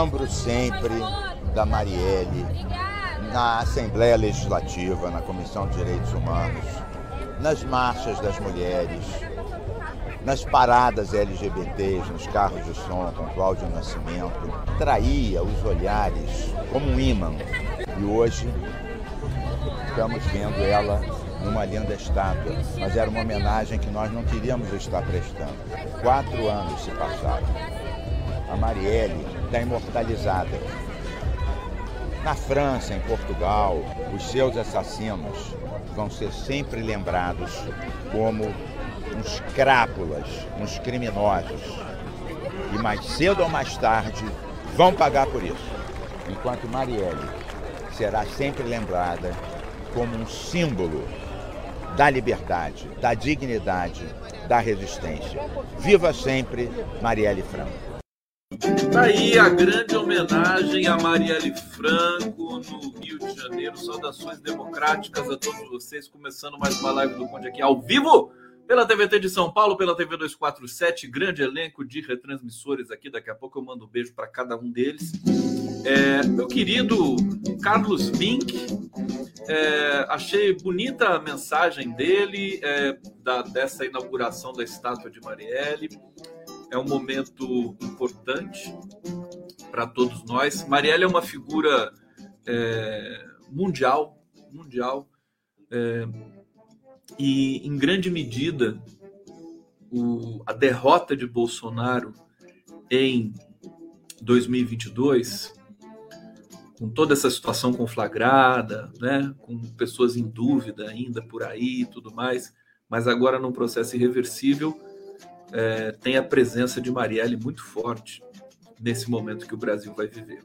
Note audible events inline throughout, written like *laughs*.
lembro sempre da Marielle na Assembleia Legislativa, na Comissão de Direitos Humanos, nas marchas das mulheres, nas paradas LGBTs, nos carros de som com Cláudio Nascimento, traía os olhares como um imã. E hoje estamos vendo ela numa linda estátua, mas era uma homenagem que nós não queríamos estar prestando. Quatro anos se passaram. A Marielle está imortalizada. Na França, em Portugal, os seus assassinos vão ser sempre lembrados como uns crápulas, uns criminosos. E mais cedo ou mais tarde vão pagar por isso. Enquanto Marielle será sempre lembrada como um símbolo da liberdade, da dignidade, da resistência. Viva sempre Marielle Franco. Tá aí a grande homenagem a Marielle Franco no Rio de Janeiro. Saudações democráticas a todos vocês. Começando mais uma live do Conde aqui ao vivo pela TVT de São Paulo, pela TV 247, grande elenco de retransmissores aqui. Daqui a pouco eu mando um beijo para cada um deles. É, meu querido Carlos Vink, é, achei bonita a mensagem dele é, da, dessa inauguração da estátua de Marielle. É um momento importante para todos nós. Marielle é uma figura é, mundial, mundial. É, e, em grande medida, o, a derrota de Bolsonaro em 2022, com toda essa situação conflagrada, né, com pessoas em dúvida ainda por aí tudo mais, mas agora num processo irreversível, é, tem a presença de Marielle muito forte nesse momento que o Brasil vai viver.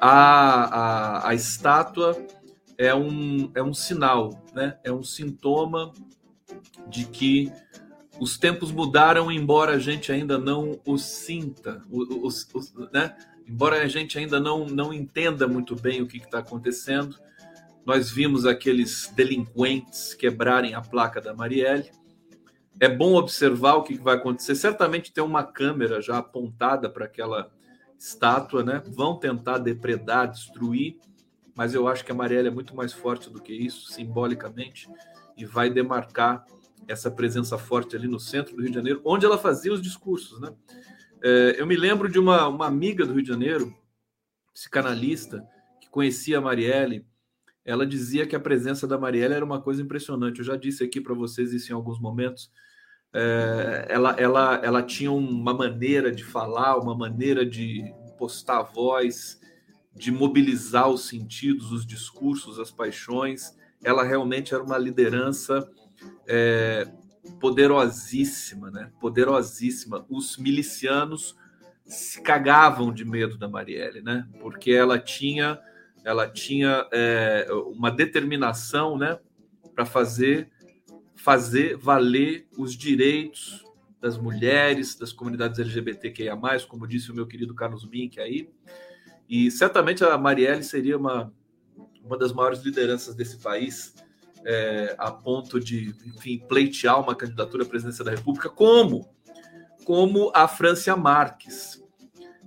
A, a, a estátua é um, é um sinal, né? é um sintoma de que os tempos mudaram, embora a gente ainda não o sinta, os, os, né? embora a gente ainda não, não entenda muito bem o que está acontecendo. Nós vimos aqueles delinquentes quebrarem a placa da Marielle. É bom observar o que vai acontecer. Certamente tem uma câmera já apontada para aquela estátua, né? Vão tentar depredar, destruir mas eu acho que a Marielle é muito mais forte do que isso, simbolicamente, e vai demarcar essa presença forte ali no centro do Rio de Janeiro, onde ela fazia os discursos. Né? É, eu me lembro de uma, uma amiga do Rio de Janeiro, psicanalista, que conhecia a Marielle, ela dizia que a presença da Marielle era uma coisa impressionante. Eu já disse aqui para vocês isso em alguns momentos. É, ela, ela, ela tinha uma maneira de falar, uma maneira de postar a voz, de mobilizar os sentidos, os discursos, as paixões. Ela realmente era uma liderança é, poderosíssima, né? Poderosíssima. Os milicianos se cagavam de medo da Marielle, né? Porque ela tinha, ela tinha é, uma determinação, né? Para fazer fazer valer os direitos das mulheres, das comunidades LGBTQIA+, como disse o meu querido Carlos Mink aí, e certamente a Marielle seria uma, uma das maiores lideranças desse país, é, a ponto de, enfim, pleitear uma candidatura à presidência da República, como, como a Francia Marques,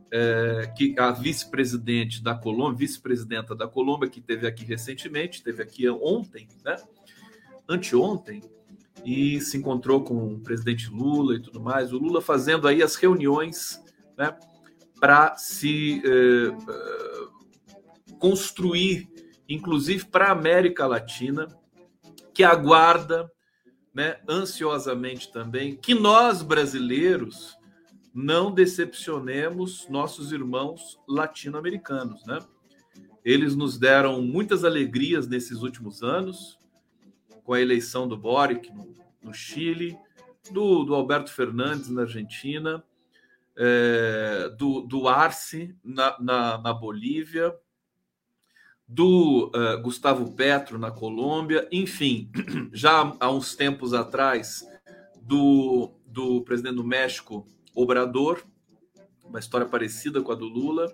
é, que a vice-presidente da Colômbia, vice-presidenta da Colômbia, que teve aqui recentemente, esteve aqui ontem, né? Anteontem, e se encontrou com o presidente Lula e tudo mais. O Lula fazendo aí as reuniões, né? para se eh, eh, construir, inclusive para a América Latina, que aguarda né, ansiosamente também que nós brasileiros não decepcionemos nossos irmãos latino-americanos, né? Eles nos deram muitas alegrias nesses últimos anos, com a eleição do Boric no, no Chile, do, do Alberto Fernandes na Argentina, é, do, do Arce na, na, na Bolívia, do uh, Gustavo Petro na Colômbia, enfim, *clears throat* já há uns tempos atrás, do, do presidente do México, Obrador, uma história parecida com a do Lula.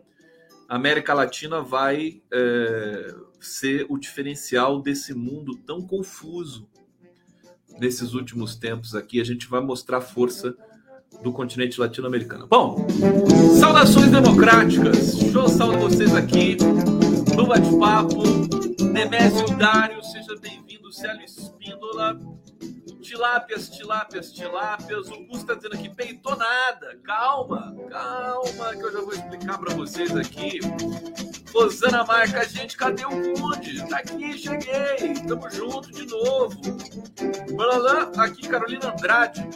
A América Latina vai é, ser o diferencial desse mundo tão confuso nesses últimos tempos aqui. A gente vai mostrar força do continente latino-americano. Bom, saudações democráticas. Eu saudar vocês aqui no bate-papo. Nemésio Dário, seja bem-vindo. Célio Espíndola. Tilápias, tilápias, tilápias. O Gus está dizendo aqui, peitou nada. Calma, calma, que eu já vou explicar para vocês aqui. Rosana marca, gente, cadê o Conde? Tá aqui, cheguei. Tamo junto de novo. Blá, aqui, Carolina Andrade.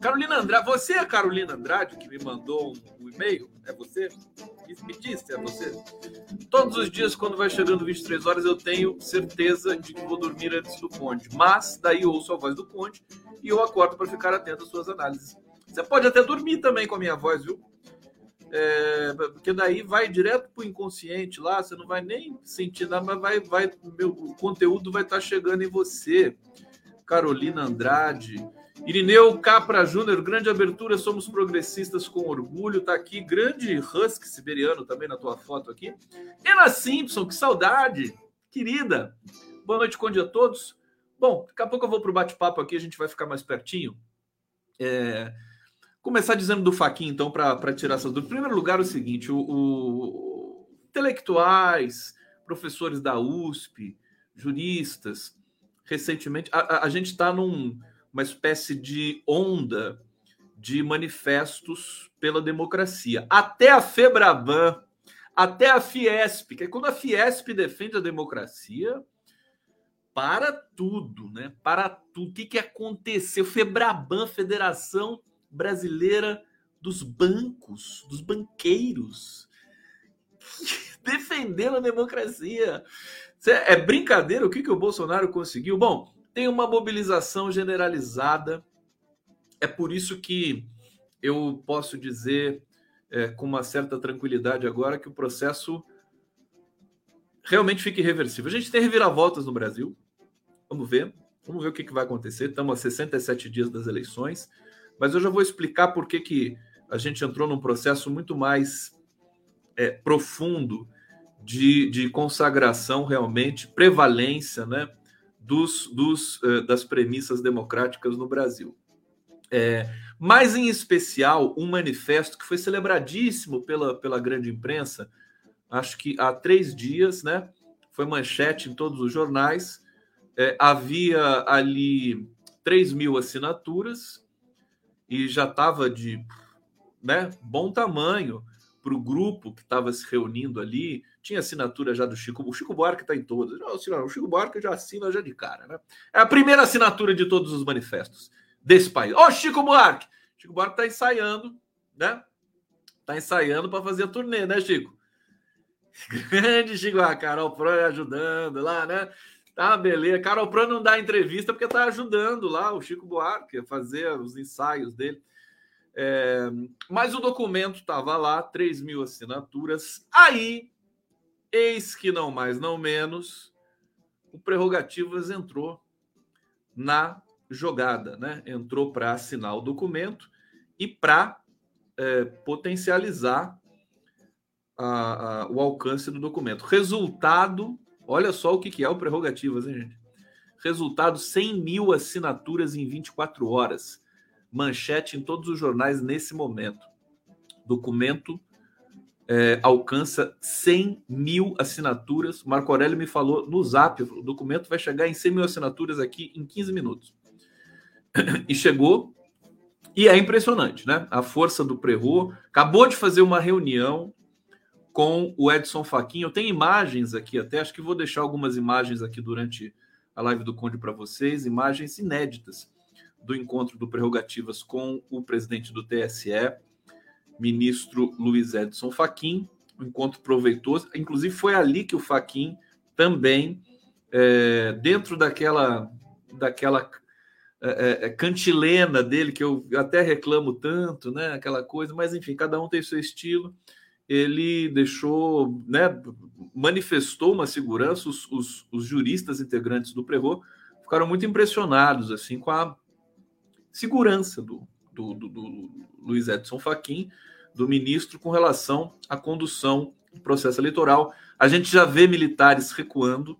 Carolina Andrade, você é a Carolina Andrade que me mandou um, um e-mail? É você? Me disse, é você? Todos os dias, quando vai chegando 23 horas, eu tenho certeza de que vou dormir antes do Conde. Mas daí ouço a voz do Conde e eu acordo para ficar atento às suas análises. Você pode até dormir também com a minha voz, viu? É, porque daí vai direto para o inconsciente lá, você não vai nem sentir nada, mas vai, vai, meu, o conteúdo vai estar tá chegando em você. Carolina Andrade, Irineu Capra Júnior, grande abertura, somos progressistas com orgulho. Tá aqui, grande husky siberiano também na tua foto aqui. Ena Simpson, que saudade, querida. Boa noite, Conde a todos. Bom, daqui a pouco eu vou para o bate-papo aqui, a gente vai ficar mais pertinho. É... Começar dizendo do Faquin, então, para tirar essas dúvidas. Em primeiro lugar, é o seguinte: o, o... intelectuais, professores da USP, juristas, recentemente, a, a, a gente está num uma espécie de onda de manifestos pela democracia. Até a Febraban, até a Fiesp, que é quando a Fiesp defende a democracia, para tudo, né? Para tudo. O que, que aconteceu? Febraban, Federação Brasileira dos Bancos, dos Banqueiros, *laughs* defendendo a democracia. É brincadeira o que, que o Bolsonaro conseguiu? Bom, tem uma mobilização generalizada. É por isso que eu posso dizer é, com uma certa tranquilidade agora que o processo realmente fica irreversível. A gente tem reviravoltas no Brasil. Vamos ver. Vamos ver o que, que vai acontecer. Estamos a 67 dias das eleições. Mas eu já vou explicar por que, que a gente entrou num processo muito mais é, profundo de, de consagração realmente, prevalência, né? Dos, dos, uh, das premissas democráticas no Brasil. É, mas, em especial, um manifesto que foi celebradíssimo pela, pela grande imprensa, acho que há três dias, né? Foi manchete em todos os jornais. É, havia ali 3 mil assinaturas e já estava de né, bom tamanho para o grupo que estava se reunindo ali. Tinha assinatura já do Chico. O Chico Buarque está em todas. O Chico Buarque já assina já de cara, né? É a primeira assinatura de todos os manifestos desse país. Ó, oh, Chico Buarque! Chico Buarque está ensaiando, né? Está ensaiando para fazer a turnê, né, Chico? *laughs* Grande Chico, a Carol Pro ajudando lá, né? Tá, beleza. Carol Pro não dá entrevista porque tá ajudando lá o Chico Buarque a fazer os ensaios dele. É, mas o documento estava lá, 3 mil assinaturas. Aí Eis que não mais, não menos, o Prerrogativas entrou na jogada, né? Entrou para assinar o documento e para é, potencializar a, a, o alcance do documento. Resultado, olha só o que, que é o Prerrogativas, hein, gente? Resultado: 100 mil assinaturas em 24 horas. Manchete em todos os jornais nesse momento. Documento é, alcança 100 mil assinaturas. Marco Aurélio me falou no zap: o documento vai chegar em 100 mil assinaturas aqui em 15 minutos. E chegou, e é impressionante, né? A força do Prerro acabou de fazer uma reunião com o Edson Fachin. Eu tenho imagens aqui, até acho que vou deixar algumas imagens aqui durante a live do Conde para vocês, imagens inéditas do encontro do Prerrogativas com o presidente do TSE ministro Luiz Edson Fachin, um encontro proveitoso. Inclusive, foi ali que o Fachin também, é, dentro daquela, daquela é, é, é, cantilena dele, que eu até reclamo tanto, né? Aquela coisa, mas enfim, cada um tem seu estilo. Ele deixou, né? Manifestou uma segurança. Os, os, os juristas integrantes do Prevô ficaram muito impressionados assim com a segurança do, do, do, do Luiz Edson Fachin do ministro com relação à condução do processo eleitoral. A gente já vê militares recuando.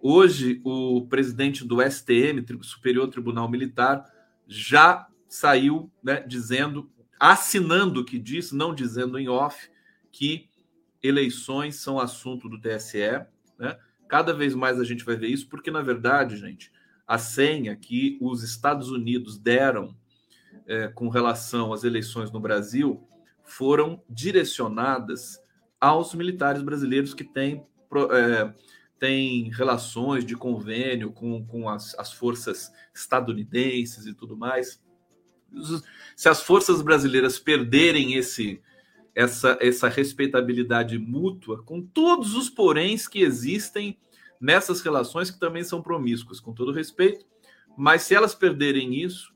Hoje, o presidente do STM, Superior Tribunal Militar, já saiu né, dizendo, assinando o que disse, não dizendo em off, que eleições são assunto do TSE. Né? Cada vez mais a gente vai ver isso, porque, na verdade, gente, a senha que os Estados Unidos deram é, com relação às eleições no Brasil foram direcionadas aos militares brasileiros que têm, é, têm relações de convênio com, com as, as forças estadunidenses e tudo mais. Se as forças brasileiras perderem esse, essa, essa respeitabilidade mútua, com todos os poréns que existem nessas relações que também são promíscuas, com todo respeito, mas se elas perderem isso,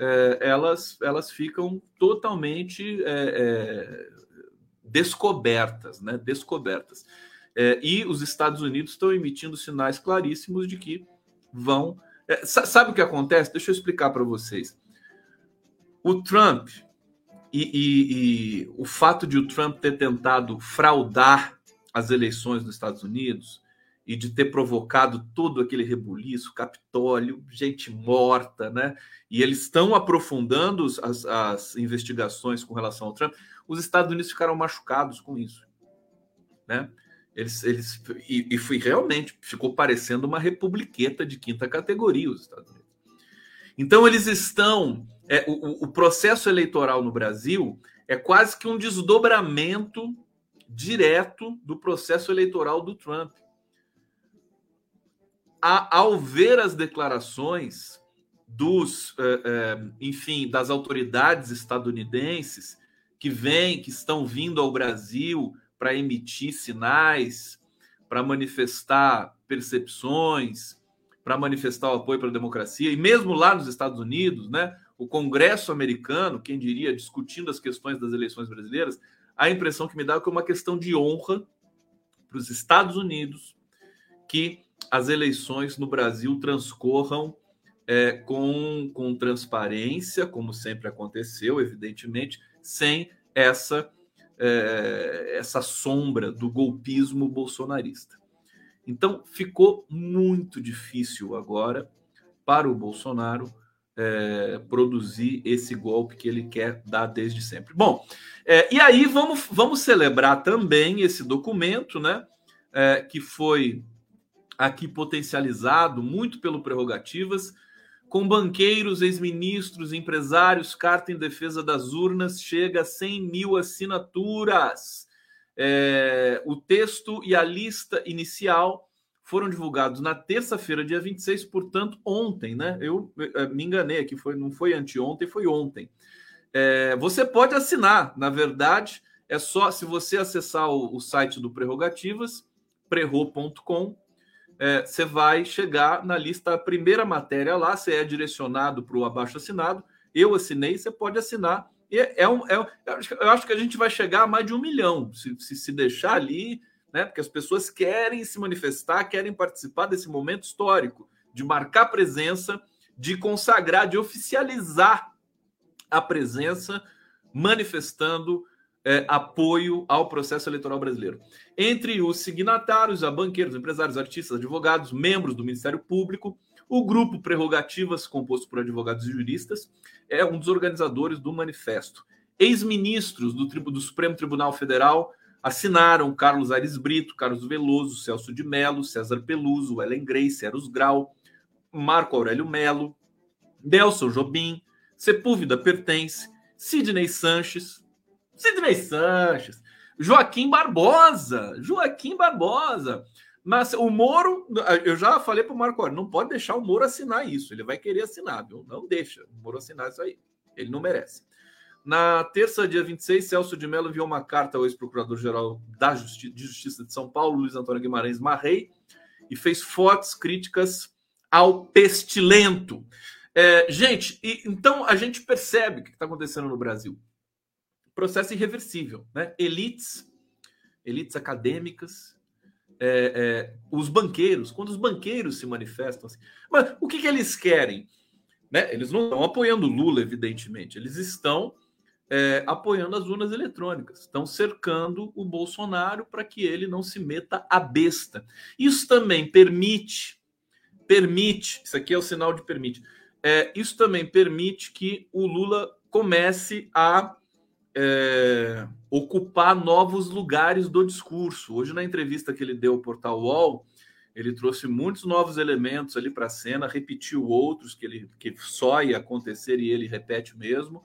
é, elas, elas ficam totalmente é, é, descobertas, né? Descobertas. É, e os Estados Unidos estão emitindo sinais claríssimos de que vão. É, sabe o que acontece? Deixa eu explicar para vocês. O Trump e, e, e o fato de o Trump ter tentado fraudar as eleições nos Estados Unidos e de ter provocado todo aquele rebuliço, Capitólio, gente morta, né? E eles estão aprofundando as, as investigações com relação ao Trump. Os Estados Unidos ficaram machucados com isso, né? Eles, eles e, e foi realmente ficou parecendo uma republiqueta de quinta categoria os Estados Unidos. Então eles estão é, o, o processo eleitoral no Brasil é quase que um desdobramento direto do processo eleitoral do Trump a, ao ver as declarações dos, eh, eh, enfim, das autoridades estadunidenses que vêm, que estão vindo ao Brasil para emitir sinais, para manifestar percepções, para manifestar o apoio para a democracia, e mesmo lá nos Estados Unidos, né, o Congresso americano, quem diria, discutindo as questões das eleições brasileiras, a impressão que me dá é que é uma questão de honra para os Estados Unidos que as eleições no Brasil transcorram é, com, com transparência, como sempre aconteceu, evidentemente, sem essa, é, essa sombra do golpismo bolsonarista. Então, ficou muito difícil agora para o Bolsonaro é, produzir esse golpe que ele quer dar desde sempre. Bom, é, e aí vamos, vamos celebrar também esse documento, né, é, que foi aqui potencializado muito pelo Prerrogativas, com banqueiros, ex-ministros, empresários, carta em defesa das urnas chega a 100 mil assinaturas. É, o texto e a lista inicial foram divulgados na terça-feira, dia 26, portanto, ontem, né? Eu é, me enganei aqui, foi, não foi anteontem, foi ontem. É, você pode assinar, na verdade, é só se você acessar o, o site do Prerrogativas, prerro.com, é, você vai chegar na lista, a primeira matéria lá, você é direcionado para o abaixo assinado. Eu assinei, você pode assinar. E é, é um, é, eu acho que a gente vai chegar a mais de um milhão, se, se, se deixar ali, né? Porque as pessoas querem se manifestar, querem participar desse momento histórico, de marcar presença, de consagrar, de oficializar a presença, manifestando é, apoio ao processo eleitoral brasileiro. Entre os signatários, há banqueiros, empresários, artistas, advogados, membros do Ministério Público, o grupo Prerrogativas, composto por advogados e juristas, é um dos organizadores do manifesto. Ex-ministros do, do, Supremo Tribunal Federal assinaram Carlos Aires Brito, Carlos Veloso, Celso de Mello, César Peluso, Ellen Grace, Eros Grau, Marco Aurélio Melo, Nelson Jobim, Sepúlveda Pertence, Sidney Sanches, Sidney Sanches, Joaquim Barbosa, Joaquim Barbosa. Mas o Moro, eu já falei para o Marco Aurélio, não pode deixar o Moro assinar isso. Ele vai querer assinar, viu? Não deixa o Moro assinar isso aí. Ele não merece. Na terça, dia 26, Celso de Mello enviou uma carta ao ex-procurador-geral da Justi de Justiça de São Paulo, Luiz Antônio Guimarães Marrei, e fez fortes críticas ao pestilento. É, gente, e, então a gente percebe o que está acontecendo no Brasil processo irreversível. Né? Elites, elites acadêmicas, é, é, os banqueiros, quando os banqueiros se manifestam assim. Mas o que, que eles querem? Né? Eles não estão apoiando Lula, evidentemente, eles estão é, apoiando as urnas eletrônicas, estão cercando o Bolsonaro para que ele não se meta a besta. Isso também permite, permite, isso aqui é o sinal de permite, é, isso também permite que o Lula comece a é, ocupar novos lugares do discurso. Hoje, na entrevista que ele deu ao portal UOL, ele trouxe muitos novos elementos ali para a cena, repetiu outros que, ele, que só ia acontecer e ele repete mesmo.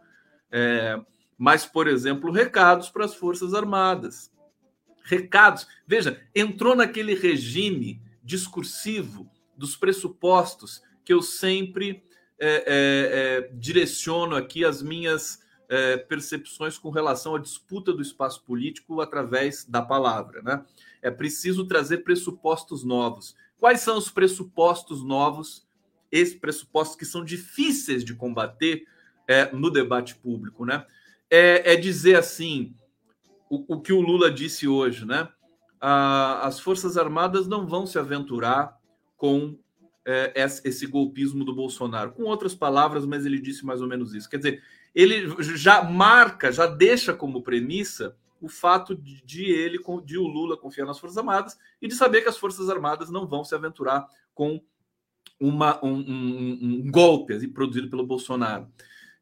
É, mas, por exemplo, recados para as Forças Armadas. Recados. Veja, entrou naquele regime discursivo dos pressupostos que eu sempre é, é, é, direciono aqui as minhas é, percepções com relação à disputa do espaço político através da palavra. Né? É preciso trazer pressupostos novos. Quais são os pressupostos novos? Esses pressupostos que são difíceis de combater é, no debate público, né? É, é dizer assim o, o, que o Lula disse hoje, né? as Forças Armadas não vão se aventurar com é, esse golpismo do Bolsonaro. Com outras palavras, mas ele disse mais ou menos isso. Quer dizer, ele já marca, já deixa como premissa o fato de, ele, de o Lula confiar nas Forças Armadas e de saber que as Forças Armadas não vão se aventurar com uma, um, um, um golpe produzido pelo Bolsonaro.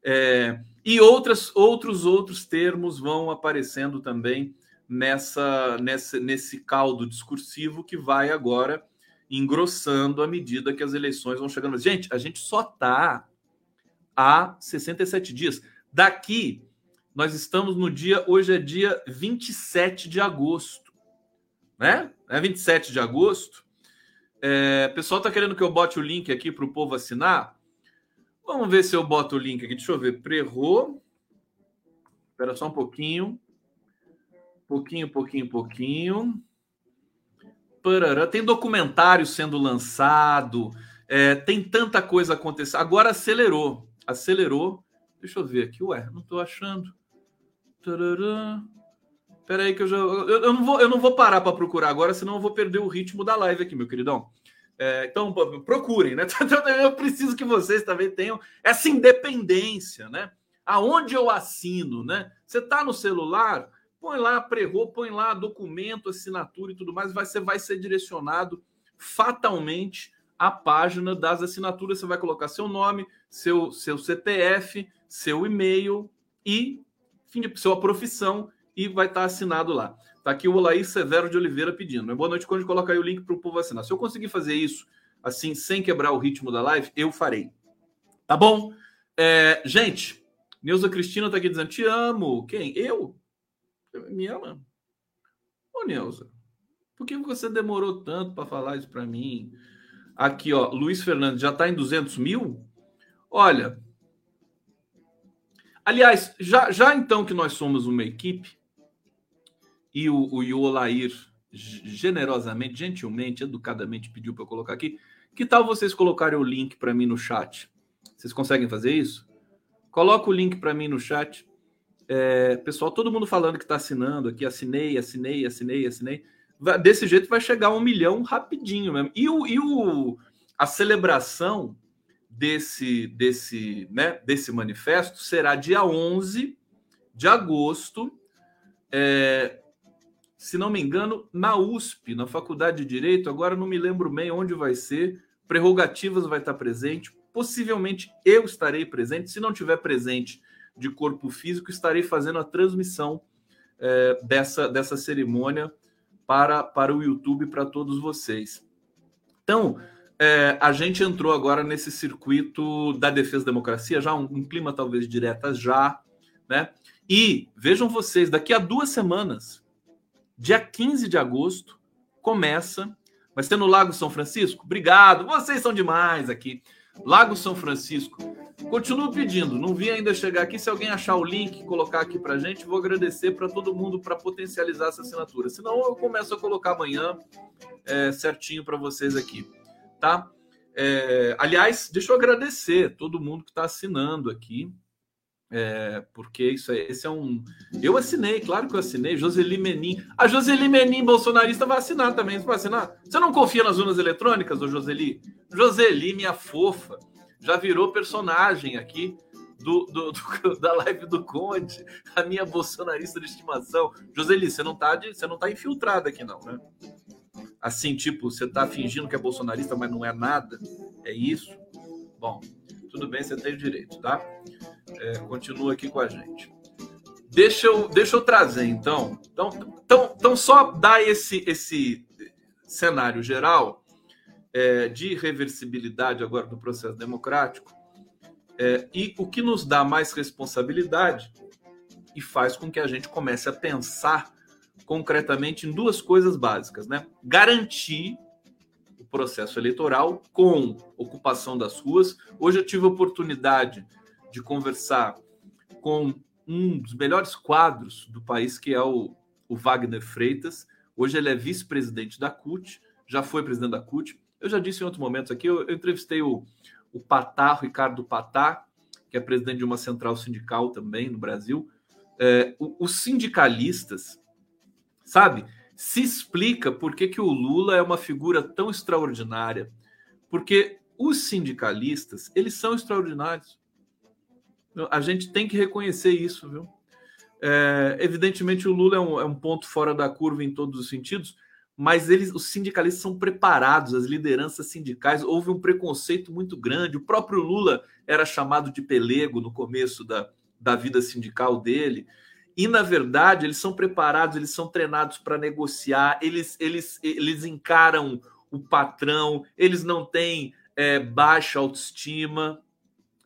É, e outras, outros outros termos vão aparecendo também nessa, nessa, nesse caldo discursivo que vai agora engrossando à medida que as eleições vão chegando. Gente, a gente só está há 67 dias. Daqui, nós estamos no dia, hoje é dia 27 de agosto, né? É 27 de agosto. É, pessoal está querendo que eu bote o link aqui para o povo assinar. Vamos ver se eu boto o link aqui. Deixa eu ver. Prerro. Espera só um pouquinho. Pouquinho, pouquinho, pouquinho. Parará. Tem documentário sendo lançado, é, tem tanta coisa acontecendo. Agora acelerou, acelerou. Deixa eu ver aqui, ué, não estou achando. Espera aí que eu já. Eu, eu, não vou, eu não vou parar para procurar agora, senão eu vou perder o ritmo da live aqui, meu queridão. É, então, procurem, né? *laughs* Eu preciso que vocês também tenham essa independência, né? Aonde eu assino, né? Você está no celular, põe lá prerro, põe lá documento, assinatura e tudo mais, você vai ser direcionado fatalmente à página das assinaturas. Você vai colocar seu nome, seu, seu CPF, seu e-mail e fim de sua profissão e vai estar assinado lá. Tá aqui o Olair Severo de Oliveira pedindo. Boa noite, quando colocar aí o link para o povo assinar. Se eu conseguir fazer isso assim, sem quebrar o ritmo da live, eu farei. Tá bom? É, gente, Neuza Cristina está aqui dizendo: Te amo. Quem? Eu? Me ama? Ô, Neuza, por que você demorou tanto para falar isso para mim? Aqui, ó, Luiz Fernandes já está em 200 mil? Olha, aliás, já, já então que nós somos uma equipe, e o, o, o Olair generosamente, gentilmente, educadamente pediu para eu colocar aqui, que tal vocês colocarem o link para mim no chat? Vocês conseguem fazer isso? Coloca o link para mim no chat. É, pessoal, todo mundo falando que está assinando aqui, assinei, assinei, assinei, assinei. Desse jeito vai chegar um milhão rapidinho mesmo. E, o, e o, a celebração desse, desse, né, desse manifesto será dia 11 de agosto, é, se não me engano, na USP, na Faculdade de Direito. Agora não me lembro bem onde vai ser. Prerrogativas vai estar presente. Possivelmente eu estarei presente. Se não tiver presente, de corpo físico, estarei fazendo a transmissão é, dessa, dessa cerimônia para, para o YouTube para todos vocês. Então, é, a gente entrou agora nesse circuito da defesa da democracia, já um, um clima talvez diretas já, né? E vejam vocês, daqui a duas semanas, dia 15 de agosto, começa. Vai ser no Lago São Francisco? Obrigado, vocês são demais aqui. Lago São Francisco. Continuo pedindo, não vi ainda chegar aqui. Se alguém achar o link, colocar aqui para gente, vou agradecer para todo mundo para potencializar essa assinatura. Senão eu começo a colocar amanhã é, certinho para vocês aqui, tá? É, aliás, deixa eu agradecer todo mundo que está assinando aqui. É, porque isso é, esse é um. Eu assinei, claro que eu assinei. Joseli Menin. A Joseli Menin, bolsonarista, vai assinar também. Vai assinar? Você não confia nas urnas eletrônicas, ô Joseli? Joseli, minha fofa, já virou personagem aqui do, do, do, *laughs* da live do Conde, a minha bolsonarista de estimação. Joseli, você não tá, de, você não tá infiltrada aqui, não, né? Assim, tipo, você tá fingindo que é bolsonarista, mas não é nada. É isso? Bom, tudo bem, você tem o direito, tá? É, continua aqui com a gente. Deixa eu, deixa eu trazer, então. Então, então, então só dar esse, esse cenário geral é, de reversibilidade agora do processo democrático. É, e o que nos dá mais responsabilidade e faz com que a gente comece a pensar concretamente em duas coisas básicas, né? Garantir o processo eleitoral com ocupação das ruas. Hoje eu tive a oportunidade de conversar com um dos melhores quadros do país, que é o, o Wagner Freitas. Hoje ele é vice-presidente da CUT, já foi presidente da CUT. Eu já disse em outros momentos aqui, eu, eu entrevistei o, o Patá, Ricardo Patá, que é presidente de uma central sindical também no Brasil. É, os sindicalistas, sabe, se explica por que, que o Lula é uma figura tão extraordinária. Porque os sindicalistas, eles são extraordinários. A gente tem que reconhecer isso, viu? É, evidentemente, o Lula é um, é um, ponto fora da curva em todos os sentidos, mas eles, os sindicalistas são preparados, as lideranças sindicais. Houve um preconceito muito grande. O próprio Lula era chamado de pelego no começo da, da vida sindical dele. E, na verdade, eles são preparados, eles são treinados para negociar, eles, eles, eles encaram o patrão, eles não têm é, baixa autoestima,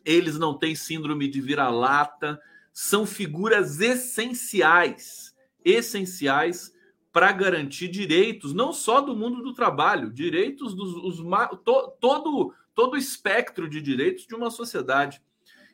eles não têm síndrome de vira-lata, são figuras essenciais, essenciais para garantir direitos, não só do mundo do trabalho, direitos dos os, to, todo todo o espectro de direitos de uma sociedade.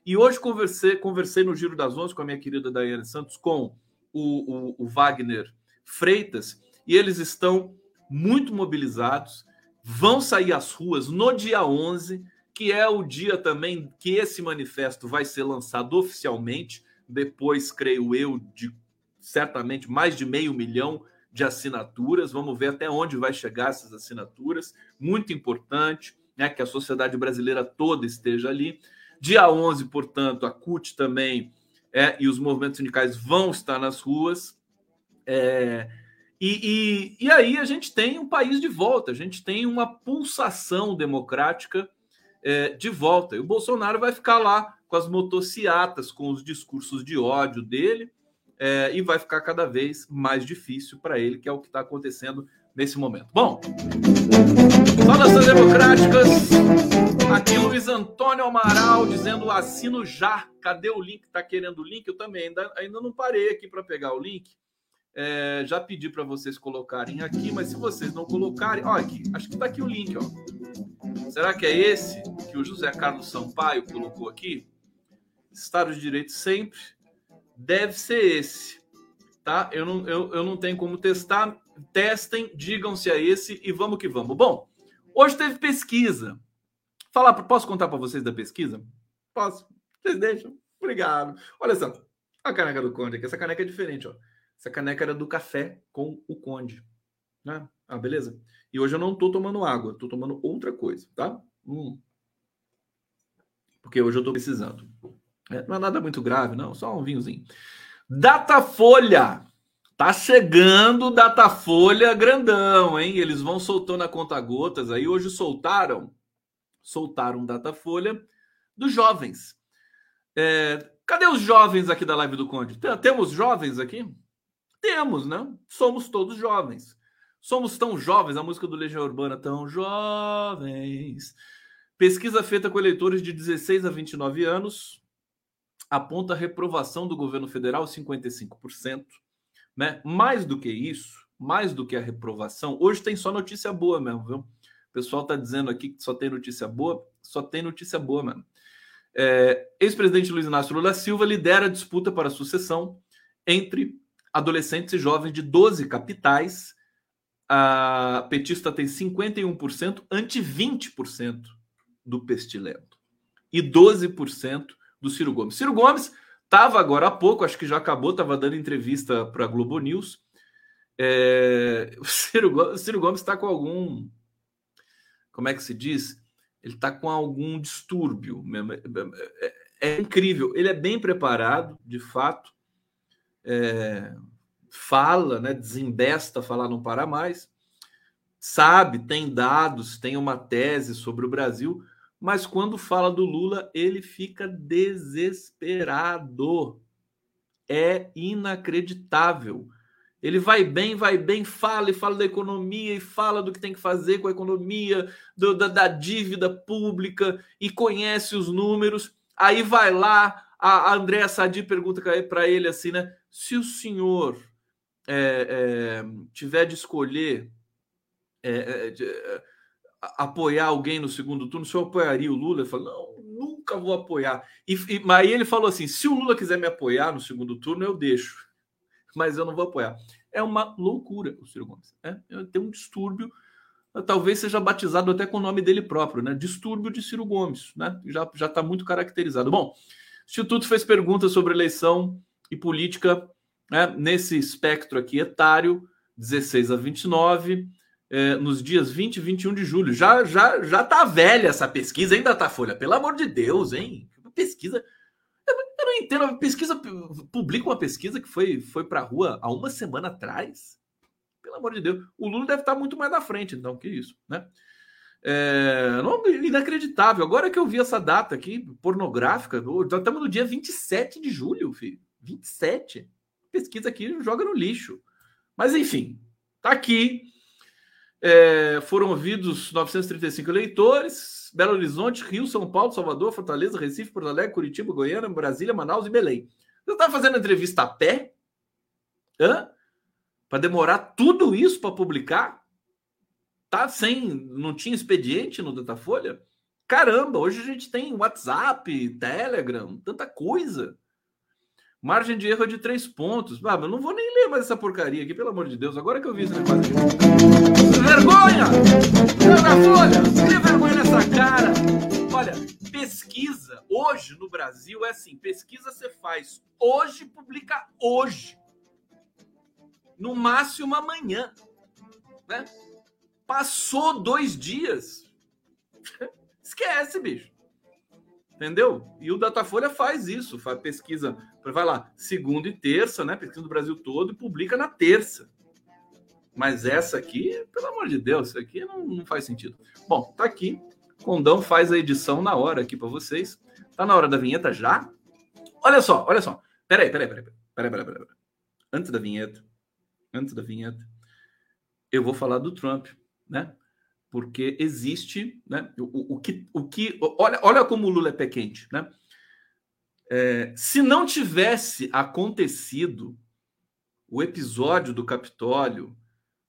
E hoje conversei, conversei no Giro das Onze com a minha querida Daiane Santos, com o, o, o Wagner Freitas, e eles estão muito mobilizados, vão sair às ruas no dia 11 que é o dia também que esse manifesto vai ser lançado oficialmente, depois, creio eu, de certamente mais de meio milhão de assinaturas. Vamos ver até onde vai chegar essas assinaturas. Muito importante né, que a sociedade brasileira toda esteja ali. Dia 11, portanto, a CUT também é, e os movimentos sindicais vão estar nas ruas. É, e, e, e aí a gente tem um país de volta, a gente tem uma pulsação democrática é, de volta. E o Bolsonaro vai ficar lá com as motociatas, com os discursos de ódio dele, é, e vai ficar cada vez mais difícil para ele, que é o que está acontecendo nesse momento. Bom, saudações democráticas. Aqui Luiz Antônio Amaral dizendo assino já. Cadê o link? Tá querendo o link? Eu também ainda, ainda não parei aqui para pegar o link. É, já pedi para vocês colocarem aqui, mas se vocês não colocarem, ó, aqui, acho que está aqui o link, ó. Será que é esse que o José Carlos Sampaio colocou aqui? Estado de Direito sempre deve ser esse, tá? Eu não, eu, eu não tenho como testar. Testem, digam se é esse e vamos que vamos. Bom, hoje teve pesquisa. Falar, posso contar para vocês da pesquisa? Posso? Vocês deixam? Obrigado. Olha só, a caneca do Conde aqui. Essa caneca é diferente, ó. Essa caneca era do café com o Conde. Né? Ah, beleza? E hoje eu não tô tomando água, tô tomando outra coisa, tá? Hum. Porque hoje eu tô precisando. É, não é nada muito grave, não, só um vinhozinho. Datafolha! Tá chegando Datafolha grandão, hein? Eles vão soltando a conta gotas aí. Hoje soltaram, soltaram Datafolha dos jovens. É, cadê os jovens aqui da live do Conde? Temos jovens aqui? Temos, né? Somos todos jovens. Somos tão jovens, a música do Legião Urbana, tão jovens. Pesquisa feita com eleitores de 16 a 29 anos aponta reprovação do governo federal 55%, né? Mais do que isso, mais do que a reprovação, hoje tem só notícia boa mesmo, viu? O pessoal está dizendo aqui que só tem notícia boa, só tem notícia boa mesmo. É, Ex-presidente Luiz Inácio Lula Silva lidera a disputa para a sucessão entre adolescentes e jovens de 12 capitais. A petista tem 51%, ante 20% do pestilento. E 12% do Ciro Gomes. Ciro Gomes estava agora há pouco, acho que já acabou, estava dando entrevista para a Globo News. É, o Ciro, Gomes está com algum. Como é que se diz? Ele está com algum distúrbio. É, é, é, incrível. Ele é bem preparado, de fato é, fala, né, desembesta falar não para mais, sabe, tem dados, tem uma tese sobre o Brasil, mas quando fala do Lula, ele fica desesperado. É inacreditável. Ele vai bem, vai bem, fala e fala da economia e fala do que tem que fazer com a economia, do, da, da, dívida pública e conhece os números. Aí vai lá, a, a Andréa Sadi pergunta para ele assim, né? Se o senhor é, é, tiver de escolher é, é de, é, apoiar alguém no segundo turno, o senhor apoiaria o Lula? Ele falou, não, nunca vou apoiar. E, e, aí ele falou assim: se o Lula quiser me apoiar no segundo turno, eu deixo mas eu não vou apoiar. É uma loucura o Ciro Gomes. Né? Tem um distúrbio, talvez seja batizado até com o nome dele próprio, né? Distúrbio de Ciro Gomes, né? Já está muito caracterizado. Bom, o Instituto fez perguntas sobre eleição e política né? nesse espectro aqui etário, 16 a 29. É, nos dias 20 e 21 de julho. Já já já tá velha essa pesquisa, ainda tá folha. Pelo amor de Deus, hein? Pesquisa eu não entendo. A pesquisa publica uma pesquisa que foi, foi para a rua há uma semana atrás. Pelo amor de Deus. O Lula deve estar muito mais na frente, então, que isso, né? É, não, inacreditável. Agora que eu vi essa data aqui, pornográfica, estamos no dia 27 de julho, filho. 27. Pesquisa aqui joga no lixo. Mas enfim, tá aqui. É, foram ouvidos 935 eleitores, Belo Horizonte, Rio, São Paulo, Salvador, Fortaleza, Recife, Porto Alegre, Curitiba, Goiânia, Brasília, Manaus e Belém. Você está fazendo entrevista a pé? Hã? Para demorar tudo isso para publicar? Tá sem. Não tinha expediente no Datafolha? Caramba, hoje a gente tem WhatsApp, Telegram, tanta coisa. Margem de erro é de três pontos. Ah, não vou nem ler mais essa porcaria aqui, pelo amor de Deus. Agora que eu vi esse negócio. Vergonha! Na folha! Vergonha nessa cara! Olha, pesquisa hoje no Brasil é assim: pesquisa você faz hoje, publica hoje. No máximo amanhã. Né? Passou dois dias. *laughs* Esquece, bicho. Entendeu? E o Datafolha faz isso, faz pesquisa, vai lá, segunda e terça, né? Pesquisa do Brasil todo e publica na terça. Mas essa aqui, pelo amor de Deus, isso aqui não, não faz sentido. Bom, tá aqui. Condão faz a edição na hora aqui para vocês. Tá na hora da vinheta já? Olha só, olha só. Peraí, peraí, peraí. Peraí, peraí, peraí. Antes da vinheta, antes da vinheta, eu vou falar do Trump, né? porque existe, né? O, o, que, o que, olha, olha como o Lula é pé quente, né? É, se não tivesse acontecido o episódio do Capitólio,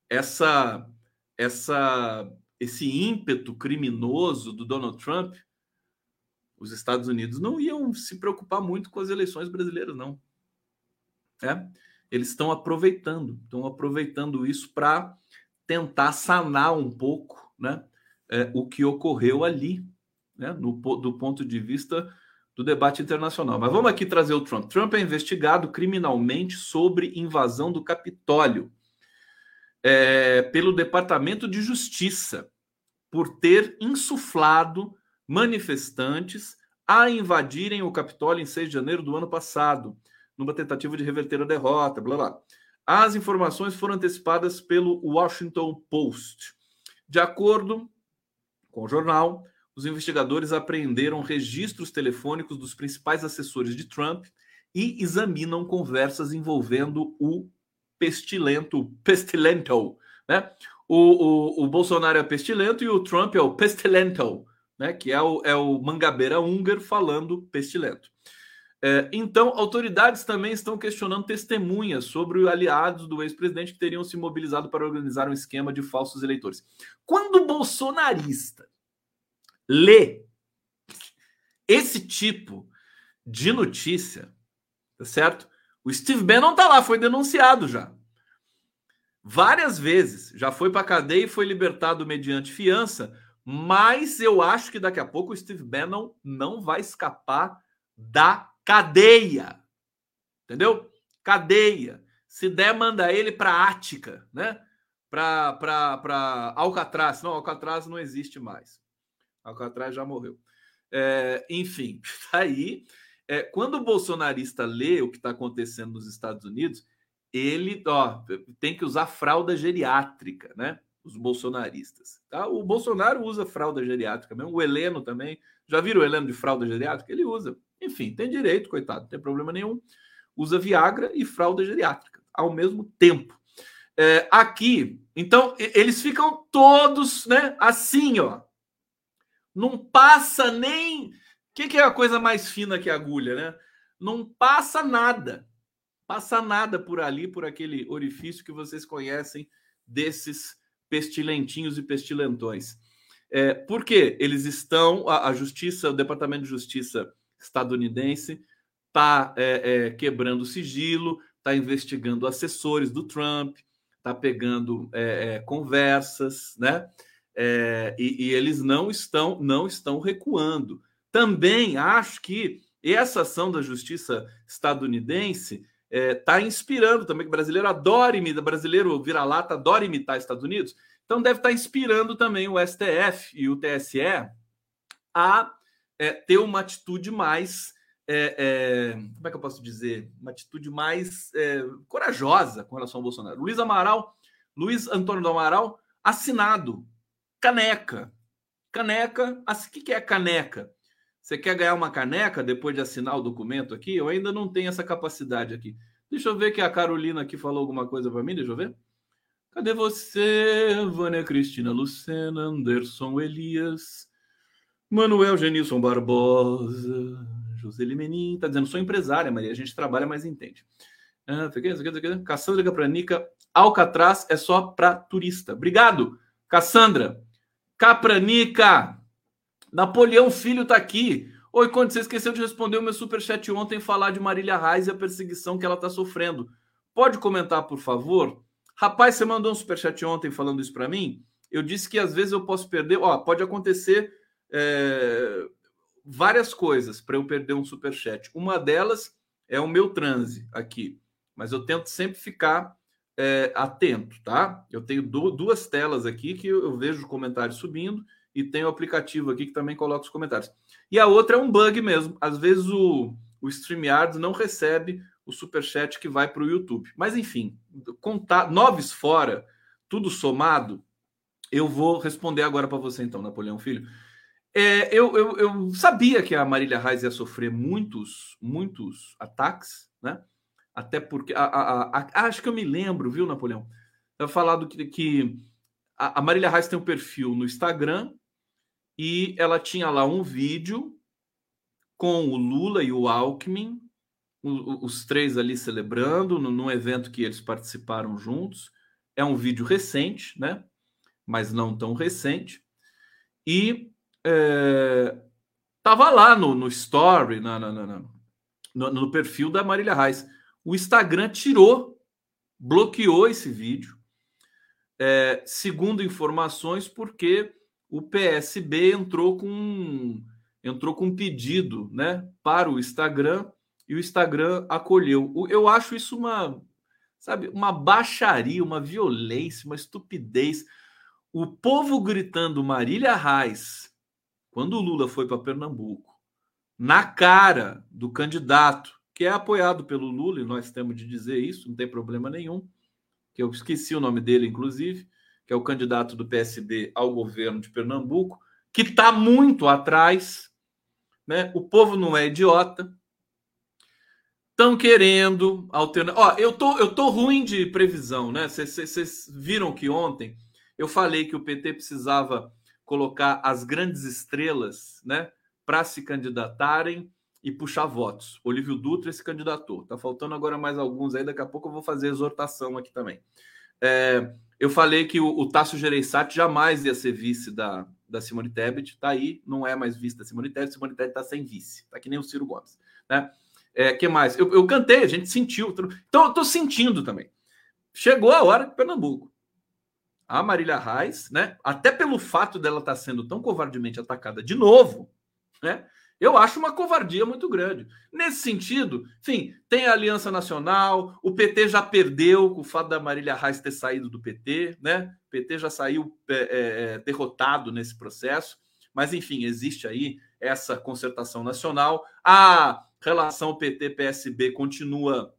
essa, essa, esse ímpeto criminoso do Donald Trump, os Estados Unidos não iam se preocupar muito com as eleições brasileiras, não. É? Eles estão aproveitando, estão aproveitando isso para tentar sanar um pouco né, é, o que ocorreu ali, né, no, do ponto de vista do debate internacional. Mas vamos aqui trazer o Trump. Trump é investigado criminalmente sobre invasão do Capitólio é, pelo Departamento de Justiça por ter insuflado manifestantes a invadirem o Capitólio em 6 de janeiro do ano passado, numa tentativa de reverter a derrota, blá blá. As informações foram antecipadas pelo Washington Post. De acordo com o jornal, os investigadores apreenderam registros telefônicos dos principais assessores de Trump e examinam conversas envolvendo o pestilento, pestilento, né? O, o, o Bolsonaro é pestilento e o Trump é o pestilento, né? Que é o, é o mangabeira húngaro falando pestilento. É, então, autoridades também estão questionando testemunhas sobre aliados do ex-presidente que teriam se mobilizado para organizar um esquema de falsos eleitores. Quando o bolsonarista lê esse tipo de notícia, tá certo? O Steve Bannon tá lá, foi denunciado já. Várias vezes, já foi para cadeia e foi libertado mediante fiança, mas eu acho que daqui a pouco o Steve Bannon não vai escapar da Cadeia. Entendeu? Cadeia. Se der, manda ele para Ática, né? Para Alcatraz. Não, Alcatraz não existe mais. Alcatraz já morreu. É, enfim, *laughs* tá aí. É, quando o bolsonarista lê o que está acontecendo nos Estados Unidos, ele ó, tem que usar fralda geriátrica, né? os bolsonaristas. Tá? O Bolsonaro usa fralda geriátrica mesmo, o Heleno também. Já viram o Heleno de fralda geriátrica? Ele usa. Enfim, tem direito, coitado, não tem problema nenhum. Usa Viagra e fralda geriátrica ao mesmo tempo. É, aqui, então, eles ficam todos né, assim, ó. Não passa nem. O que, que é a coisa mais fina que agulha, né? Não passa nada. Passa nada por ali, por aquele orifício que vocês conhecem desses pestilentinhos e pestilentões. É, porque eles estão, a, a, justiça, o Departamento de Justiça estadunidense está é, é, quebrando sigilo, está investigando assessores do Trump, está pegando é, é, conversas, né? É, e, e, eles não estão não estão recuando. Também acho que essa ação da justiça estadunidense está inspirando também que o brasileiro adora imitar, brasileiro vira-lata adora imitar Estados Unidos. Então deve estar tá inspirando também o STF e o TSE a é, ter uma atitude mais. É, é, como é que eu posso dizer? Uma atitude mais é, corajosa com relação ao Bolsonaro. Luiz Amaral, Luiz Antônio do Amaral, assinado. Caneca. Caneca. O que é caneca? Você quer ganhar uma caneca depois de assinar o documento aqui? Eu ainda não tenho essa capacidade aqui. Deixa eu ver que a Carolina aqui falou alguma coisa para mim. Deixa eu ver. Cadê você, Vânia Cristina Lucena, Anderson Elias, Manuel Genilson Barbosa, José Limenin, tá dizendo, sou empresária, Maria, a gente trabalha, mas entende. Ah, Cassandra Capranica, Alcatraz é só para turista. Obrigado, Cassandra. Capranica, Napoleão Filho tá aqui. Oi, quando você esqueceu de responder o meu superchat ontem falar de Marília Reis e a perseguição que ela tá sofrendo. Pode comentar, por favor? Rapaz, você mandou um superchat ontem falando isso para mim. Eu disse que às vezes eu posso perder. Ó, pode acontecer é, várias coisas para eu perder um superchat. Uma delas é o meu transe aqui, mas eu tento sempre ficar é, atento, tá? Eu tenho duas telas aqui que eu vejo comentários subindo e tenho o aplicativo aqui que também coloca os comentários. E a outra é um bug mesmo. Às vezes o, o StreamYard não recebe o superchat que vai para o YouTube. Mas enfim, contar noves fora, tudo somado, eu vou responder agora para você então, Napoleão Filho. É, eu, eu, eu, sabia que a Marília Reis ia sofrer muitos, muitos ataques, né? Até porque a, a, a, acho que eu me lembro, viu, Napoleão? Eu falado que, que a, Marília Reis tem um perfil no Instagram e ela tinha lá um vídeo com o Lula e o Alckmin os três ali celebrando num evento que eles participaram juntos. É um vídeo recente, né? Mas não tão recente. E é, lá no, no story, na, na, na, no, no, perfil da Marília Reis. O Instagram tirou, bloqueou esse vídeo, é, segundo informações, porque o PSB entrou com entrou com um pedido, né, para o Instagram e o Instagram acolheu. Eu acho isso uma, sabe, uma baixaria, uma violência, uma estupidez. O povo gritando Marília Reis, quando o Lula foi para Pernambuco, na cara do candidato, que é apoiado pelo Lula, e nós temos de dizer isso, não tem problema nenhum, que eu esqueci o nome dele, inclusive, que é o candidato do PSB ao governo de Pernambuco, que está muito atrás. Né? O povo não é idiota, Estão querendo alternar. Ó, eu tô, eu tô ruim de previsão, né? Vocês viram que ontem eu falei que o PT precisava colocar as grandes estrelas, né, para se candidatarem e puxar votos. Olívio Dutra se candidatou. Tá faltando agora mais alguns aí. Daqui a pouco eu vou fazer exortação aqui também. É, eu falei que o, o Tasso Gereissati jamais ia ser vice da, da Simone Tebet. Tá aí, não é mais vice da Simone Tebet. Simone Tebet tá sem vice. Tá que nem o Ciro Gomes, né? É, que mais? Eu, eu cantei, a gente sentiu. Então, eu tô sentindo também. Chegou a hora de Pernambuco. A Marília Reis, né? Até pelo fato dela estar tá sendo tão covardemente atacada de novo, né? Eu acho uma covardia muito grande. Nesse sentido, enfim, tem a Aliança Nacional, o PT já perdeu com o fato da Marília Reis ter saído do PT, né? O PT já saiu é, é, é, derrotado nesse processo, mas enfim, existe aí essa concertação nacional. A relação PT-PSB continua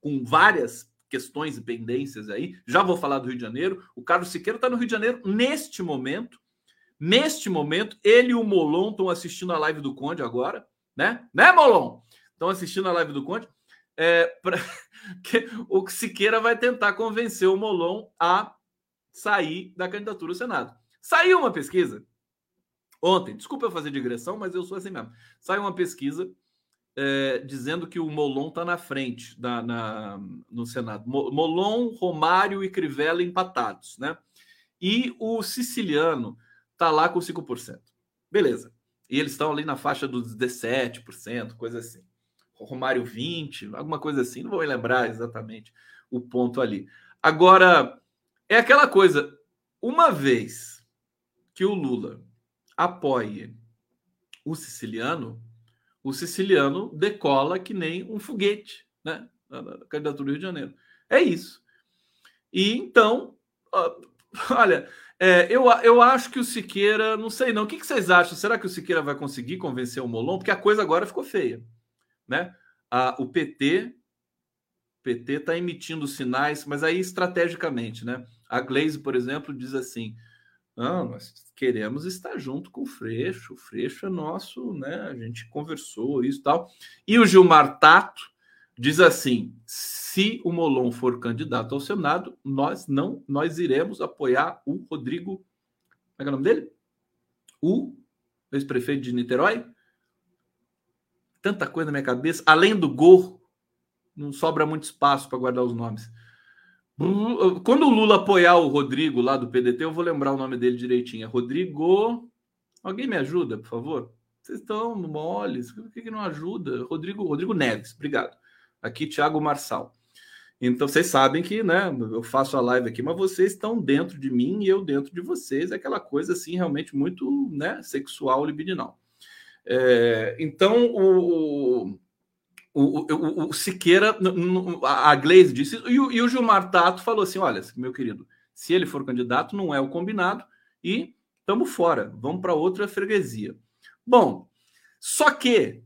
com várias questões e pendências aí. Já vou falar do Rio de Janeiro. O Carlos Siqueira está no Rio de Janeiro neste momento. Neste momento, ele e o Molon estão assistindo a live do Conde agora, né? Né, Molon? Estão assistindo a live do Conde. É, pra... *laughs* o Siqueira vai tentar convencer o Molon a sair da candidatura ao Senado. Saiu uma pesquisa ontem, desculpa eu fazer digressão, mas eu sou assim mesmo. Saiu uma pesquisa é, dizendo que o Molon está na frente da, na, no Senado. Molon, Romário e Crivella empatados, né? E o siciliano está lá com 5%. Beleza. E eles estão ali na faixa dos 17%, coisa assim. Romário 20, alguma coisa assim, não vou lembrar exatamente o ponto ali. Agora, é aquela coisa, uma vez que o Lula apoie o siciliano, o siciliano decola que nem um foguete, né? Na candidatura do Rio de Janeiro. É isso. E então, *laughs* olha, é, eu, eu acho que o Siqueira, não sei não, o que, que vocês acham? Será que o Siqueira vai conseguir convencer o Molon? Porque a coisa agora ficou feia, né? O PT, PT está emitindo sinais, mas aí estrategicamente, né? A Glaze, por exemplo, diz assim: não, nós queremos estar junto com o Freixo, o Freixo é nosso, né? A gente conversou isso e tal. E o Gilmar Tato diz assim: se o Molon for candidato ao Senado, nós não, nós iremos apoiar o Rodrigo. Como é, é o nome dele? O ex-prefeito de Niterói. Tanta coisa na minha cabeça. Além do Gol, não sobra muito espaço para guardar os nomes. Quando o Lula apoiar o Rodrigo lá do PDT, eu vou lembrar o nome dele direitinho. É Rodrigo. Alguém me ajuda, por favor? Vocês estão moles. Por que, que não ajuda? Rodrigo, Rodrigo Neves, obrigado. Aqui, Thiago Marçal. Então, vocês sabem que, né, eu faço a live aqui, mas vocês estão dentro de mim e eu dentro de vocês. É aquela coisa, assim, realmente muito, né, sexual, libidinal. É, então, o, o, o, o Siqueira, a Gleisi disse e o, e o Gilmar Tato falou assim: olha, meu querido, se ele for candidato, não é o combinado, e estamos fora, vamos para outra freguesia. Bom, só que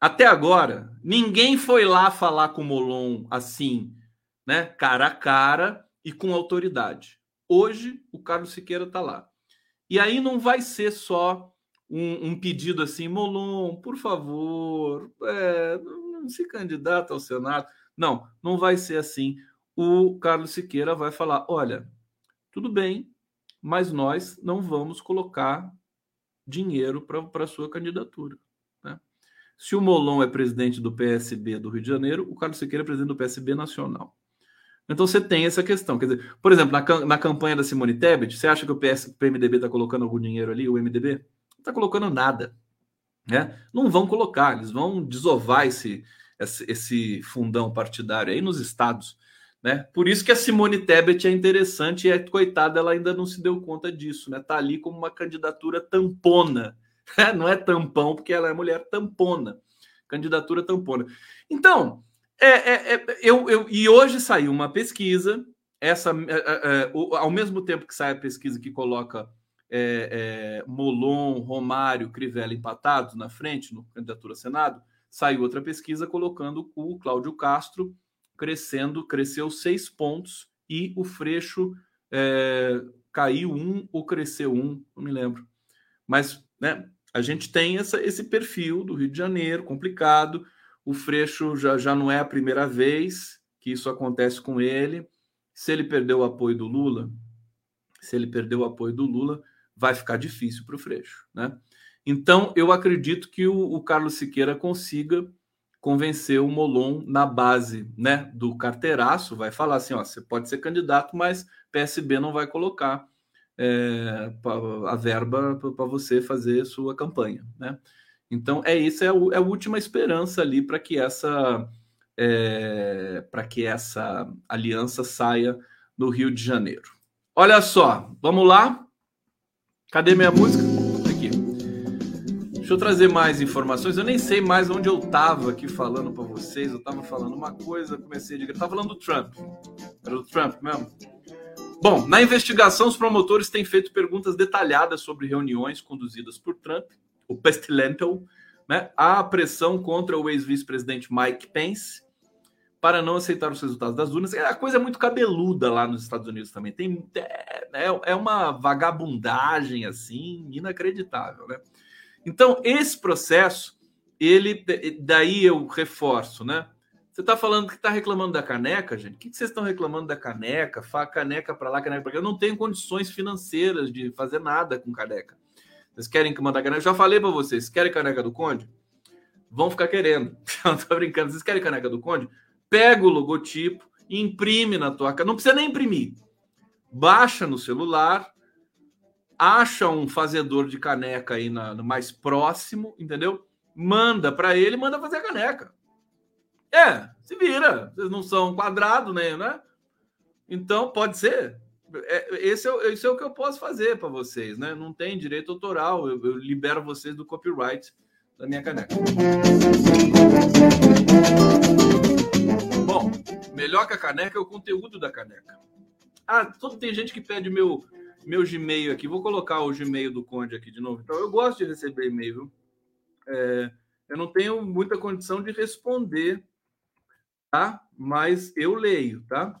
até agora ninguém foi lá falar com o Molon assim, né, cara a cara e com autoridade. Hoje o Carlos Siqueira está lá. E aí não vai ser só um, um pedido assim, Molon, por favor, é, não se candidata ao Senado. Não, não vai ser assim. O Carlos Siqueira vai falar: olha, tudo bem, mas nós não vamos colocar dinheiro para a sua candidatura. Se o Molon é presidente do PSB do Rio de Janeiro, o Carlos Siqueira é presidente do PSB nacional. Então você tem essa questão. Quer dizer, por exemplo, na, na campanha da Simone Tebet, você acha que o, PS, PMDB está colocando algum dinheiro ali, o MDB? está colocando nada. Né? Não vão colocar, eles vão desovar esse, esse, fundão partidário aí nos estados. Né? Por isso que a Simone Tebet é interessante e, é, coitada, ela ainda não se deu conta disso. Né? Tá ali como uma candidatura tampona. *laughs* Não é tampão, porque ela é mulher tampona. Candidatura tampona. Então, é, é, é eu, eu, e hoje saiu uma pesquisa, essa, é, é, é ao mesmo tempo que sai a pesquisa que coloca Molon, Romário, Crivella empatados na frente no candidatura a Senado, saiu outra pesquisa colocando o Cláudio Castro crescendo, cresceu seis pontos e o Freixo caiu um ou cresceu um, não me lembro. Mas né, a gente tem essa, esse perfil do Rio de Janeiro complicado. O Freixo já, já não é a primeira vez que isso acontece com ele. Se ele perdeu o apoio do Lula, se ele perdeu o apoio do Lula, vai ficar difícil para o Freixo. Né? Então, eu acredito que o, o, Carlos Siqueira consiga convencer o Molon na base né, do carteiraço, vai falar assim: ó, você pode ser candidato, mas PSB não vai colocar é, a verba para você fazer sua campanha. Né? Então, é isso, é, é a última esperança ali para que essa. É, para que essa aliança saia no Rio de Janeiro. Olha só, vamos lá. Cadê minha música? Aqui. Deixa eu trazer mais informações. Eu nem sei mais onde eu tava aqui falando para vocês. Eu tava falando uma coisa, comecei a tava falando do Trump. Era do Trump mesmo? Bom, na investigação, os promotores têm feito perguntas detalhadas sobre reuniões conduzidas por Trump, o Pestilential, né? A pressão contra o ex-vice-presidente Mike Pence para não aceitar os resultados das urnas. A coisa é muito cabeluda lá nos Estados Unidos também. Tem, é, é, é uma vagabundagem assim inacreditável, né? Então, esse processo, ele daí eu reforço, né? Você está falando que está reclamando da caneca, gente? O que, vocês estão reclamando da caneca? Fá caneca para lá, caneca para cá. Eu não tenho condições financeiras de fazer nada com caneca. Vocês querem que mandar caneca? Eu já falei para vocês. Querem caneca do Conde? Vão ficar querendo. *laughs* Não tô brincando. Vocês querem caneca do Conde? pega o logotipo, imprime na tua casa, não precisa nem imprimir. Baixa no celular, acha um fazedor de caneca aí na, no mais próximo, entendeu? Manda para ele, manda fazer a caneca. É, se vira. Vocês não são quadrado, né? né? Então pode ser. É, esse, é, esse é o que eu posso fazer para vocês, né? Não tem direito autoral, eu, eu libero vocês do copyright da minha caneca. Bom, melhor que a caneca é o conteúdo da caneca. Ah, todo, tem gente que pede meu, meu Gmail aqui. Vou colocar o Gmail do Conde aqui de novo. Então, eu gosto de receber e-mail. É, eu não tenho muita condição de responder, tá? Mas eu leio, tá?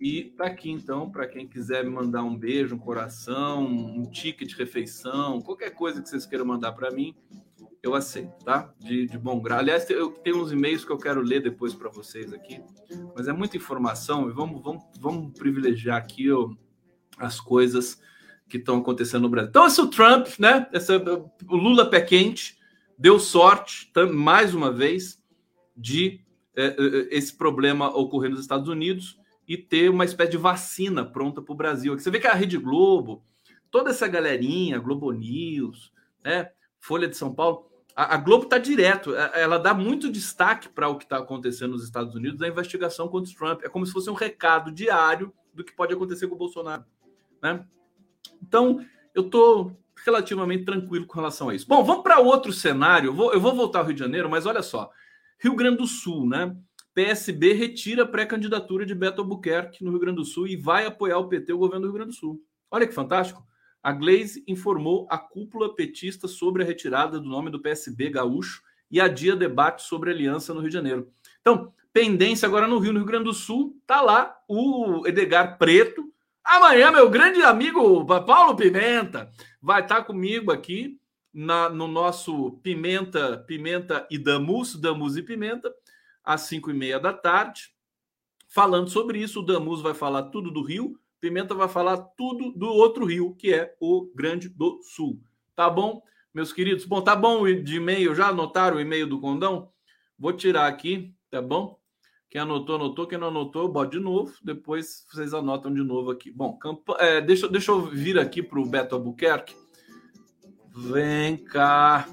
E tá aqui, então, para quem quiser me mandar um beijo, um coração, um ticket de refeição, qualquer coisa que vocês queiram mandar para mim, eu aceito, tá? De, de bom grado. Aliás, eu tenho uns e-mails que eu quero ler depois para vocês aqui, mas é muita informação e vamos, vamos, vamos privilegiar aqui ó, as coisas que estão acontecendo no Brasil. Então, esse é o Trump, né? Esse, o Lula pé quente deu sorte, mais uma vez, de é, é, esse problema ocorrer nos Estados Unidos e ter uma espécie de vacina pronta para o Brasil. Você vê que a Rede Globo, toda essa galerinha, Globo News, né? Folha de São Paulo, a, a Globo está direto, é, ela dá muito destaque para o que está acontecendo nos Estados Unidos da investigação contra o Trump. É como se fosse um recado diário do que pode acontecer com o Bolsonaro. Né? Então, eu estou relativamente tranquilo com relação a isso. Bom, vamos para outro cenário. Eu vou, eu vou voltar ao Rio de Janeiro, mas olha só. Rio Grande do Sul, né? PSB retira pré-candidatura de Beto Albuquerque no Rio Grande do Sul e vai apoiar o PT, o governo do Rio Grande do Sul. Olha que fantástico. A Glaze informou a cúpula petista sobre a retirada do nome do PSB gaúcho e adia debate sobre aliança no Rio de Janeiro. Então, pendência agora no Rio, no Rio Grande do Sul, tá lá o Edgar Preto. Amanhã, meu grande amigo Paulo Pimenta vai estar tá comigo aqui na, no nosso Pimenta, Pimenta e Damus, Damus e Pimenta, às 5 e meia da tarde, falando sobre isso. O Damus vai falar tudo do Rio Pimenta vai falar tudo do outro rio, que é o Grande do Sul. Tá bom, meus queridos? Bom, tá bom de e-mail, já anotaram o e-mail do Condão? Vou tirar aqui, tá bom? Quem anotou, anotou. Quem não anotou, eu boto de novo. Depois vocês anotam de novo aqui. Bom, camp... é, deixa, deixa eu vir aqui para o Beto Albuquerque. Vem cá.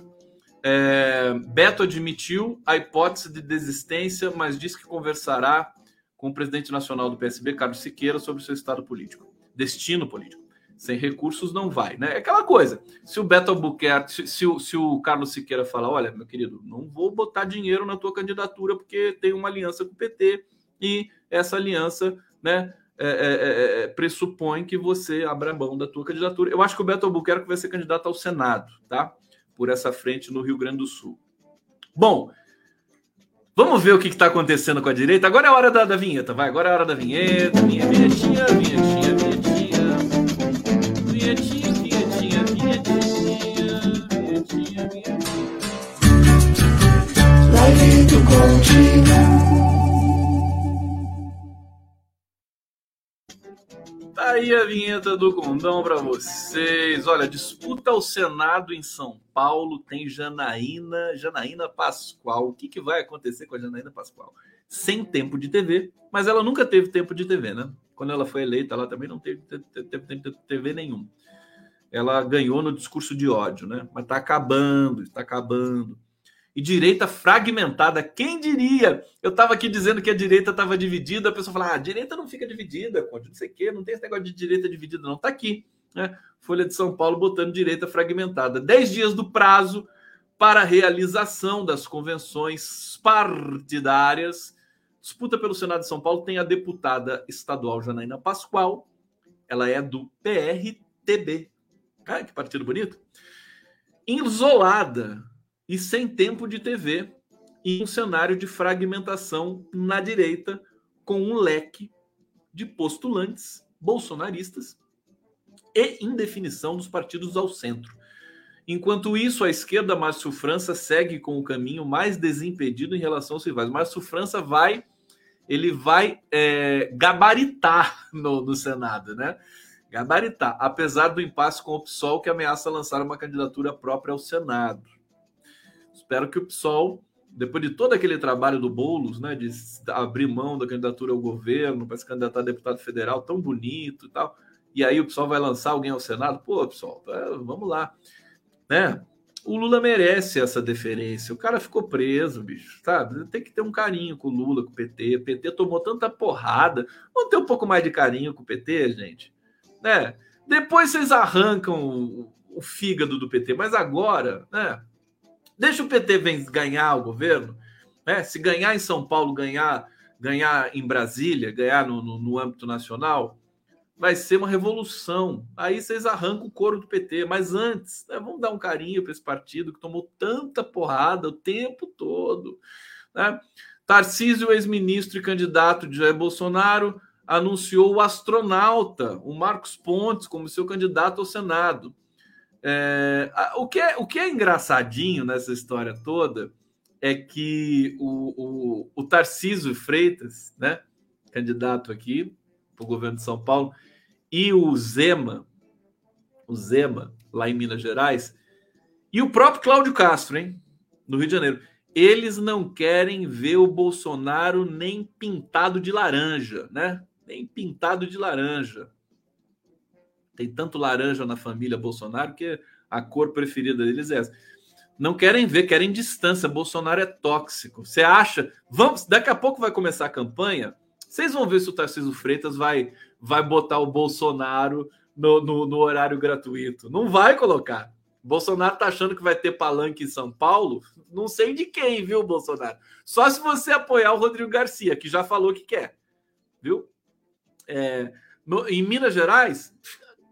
É, Beto admitiu a hipótese de desistência, mas disse que conversará com o presidente nacional do PSB, Carlos Siqueira, sobre seu estado político, destino político. Sem recursos não vai, né? É aquela coisa. Se o Beto Albuquerque, se, se, o, se o Carlos Siqueira falar, olha, meu querido, não vou botar dinheiro na tua candidatura porque tem uma aliança com o PT e essa aliança, né, é, é, é, pressupõe que você abra mão da tua candidatura. Eu acho que o Beto Albuquerque vai ser candidato ao Senado, tá? Por essa frente no Rio Grande do Sul. Bom, Vamos ver o que está acontecendo com a direita. Agora é a hora da, da vinheta, vai. Agora é a hora da vinheta. Vinha, vinhetinha, vinhetinha, vinhetinha. Vinhetinha, vinhetinha, vinhetinha. Vinhetinha, do Continua. Tá aí a vinheta do Condão para vocês. Olha, disputa ao Senado em São Paulo tem Janaína, Janaína Pascoal. O que, que vai acontecer com a Janaína Pascoal? Sem tempo de TV, mas ela nunca teve tempo de TV, né? Quando ela foi eleita, ela também não teve, tempo de TV nenhum. Ela ganhou no discurso de ódio, né? Mas está acabando, está acabando e direita fragmentada. Quem diria? Eu estava aqui dizendo que a direita estava dividida, a pessoa fala: ah, a direita não fica dividida, Conde, não sei o quê, não tem esse negócio de direita dividida, não. Está aqui. Né? Folha de São Paulo botando direita fragmentada. Dez dias do prazo para realização das convenções partidárias. Disputa pelo Senado de São Paulo tem a deputada estadual Janaína Pascoal. Ela é do PRTB. Ah, que partido bonito. Isolada e sem tempo de TV em um cenário de fragmentação na direita, com um leque de postulantes bolsonaristas e indefinição dos partidos ao centro. Enquanto isso, a esquerda, Márcio França, segue com o caminho mais desimpedido em relação aos rivais. Márcio França vai, ele vai é, gabaritar no, no Senado, né? Gabaritar, apesar do impasse com o PSOL, que ameaça lançar uma candidatura própria ao Senado. Espero que o PSOL, depois de todo aquele trabalho do Boulos, né, de abrir mão da candidatura ao governo, para se candidatar a deputado federal, tão bonito e tal, e aí o PSOL vai lançar alguém ao Senado, pô, PSOL, é, vamos lá. Né? O Lula merece essa deferência. O cara ficou preso, bicho, sabe? Tem que ter um carinho com o Lula, com o PT. O PT tomou tanta porrada. Vamos ter um pouco mais de carinho com o PT, gente? Né? Depois vocês arrancam o, o fígado do PT, mas agora, né? Deixa o PT ganhar o governo. Né? Se ganhar em São Paulo, ganhar, ganhar em Brasília, ganhar no, no, no âmbito nacional, vai ser uma revolução. Aí vocês arrancam o couro do PT. Mas antes, né, vamos dar um carinho para esse partido que tomou tanta porrada o tempo todo. Né? Tarcísio, ex-ministro e candidato de Jair Bolsonaro, anunciou o astronauta, o Marcos Pontes, como seu candidato ao Senado. É, o, que é, o que é engraçadinho nessa história toda é que o, o, o Tarcísio Freitas, né, candidato aqui para o governo de São Paulo, e o Zema, o Zema, lá em Minas Gerais, e o próprio Cláudio Castro, hein, no Rio de Janeiro. Eles não querem ver o Bolsonaro nem pintado de laranja, né? Nem pintado de laranja. Tem tanto laranja na família Bolsonaro que a cor preferida deles é essa. Não querem ver, querem distância. Bolsonaro é tóxico. Você acha? Vamos, daqui a pouco vai começar a campanha. Vocês vão ver se o Tarcísio Freitas vai vai botar o Bolsonaro no, no, no horário gratuito. Não vai colocar. Bolsonaro tá achando que vai ter palanque em São Paulo? Não sei de quem, viu, Bolsonaro? Só se você apoiar o Rodrigo Garcia, que já falou que quer, viu? É, no, em Minas Gerais,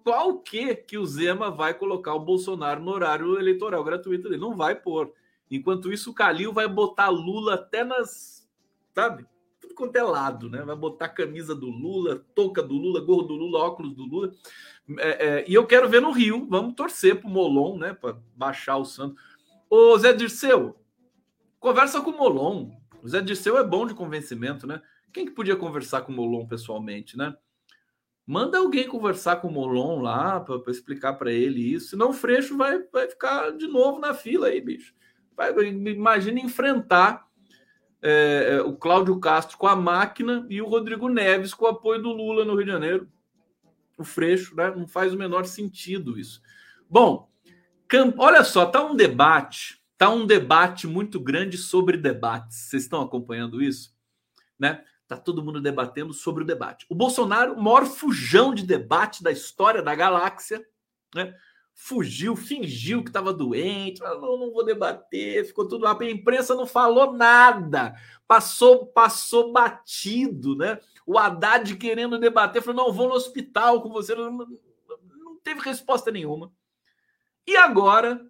qual que que o Zema vai colocar o Bolsonaro no horário eleitoral gratuito dele? Não vai pôr. Enquanto isso, o Calil vai botar Lula até nas, sabe? quanto é lado, né? Vai botar camisa do Lula, touca do Lula, gorro do Lula, óculos do Lula. É, é, e eu quero ver no Rio. Vamos torcer pro Molon, né? Para baixar o santo. Ô Zé Dirceu, conversa com o Molon. O Zé Dirceu é bom de convencimento, né? Quem que podia conversar com o Molon pessoalmente, né? Manda alguém conversar com o Molon lá para explicar para ele isso. Senão o Freixo vai, vai ficar de novo na fila aí, bicho. Vai, imagina enfrentar é, é, o Cláudio Castro com a máquina e o Rodrigo Neves com o apoio do Lula no Rio de Janeiro. O Freixo, né? Não faz o menor sentido isso. Bom, olha só, tá um debate, tá um debate muito grande sobre debates. Vocês estão acompanhando isso? Né? Tá todo mundo debatendo sobre o debate. O Bolsonaro, o maior fujão de debate da história da galáxia, né? fugiu, fingiu que estava doente, falou, não, vou debater, ficou tudo lá. A imprensa não falou nada, passou, passou batido, né? O Haddad querendo debater, falou, não, vou no hospital com você, não, não teve resposta nenhuma. E agora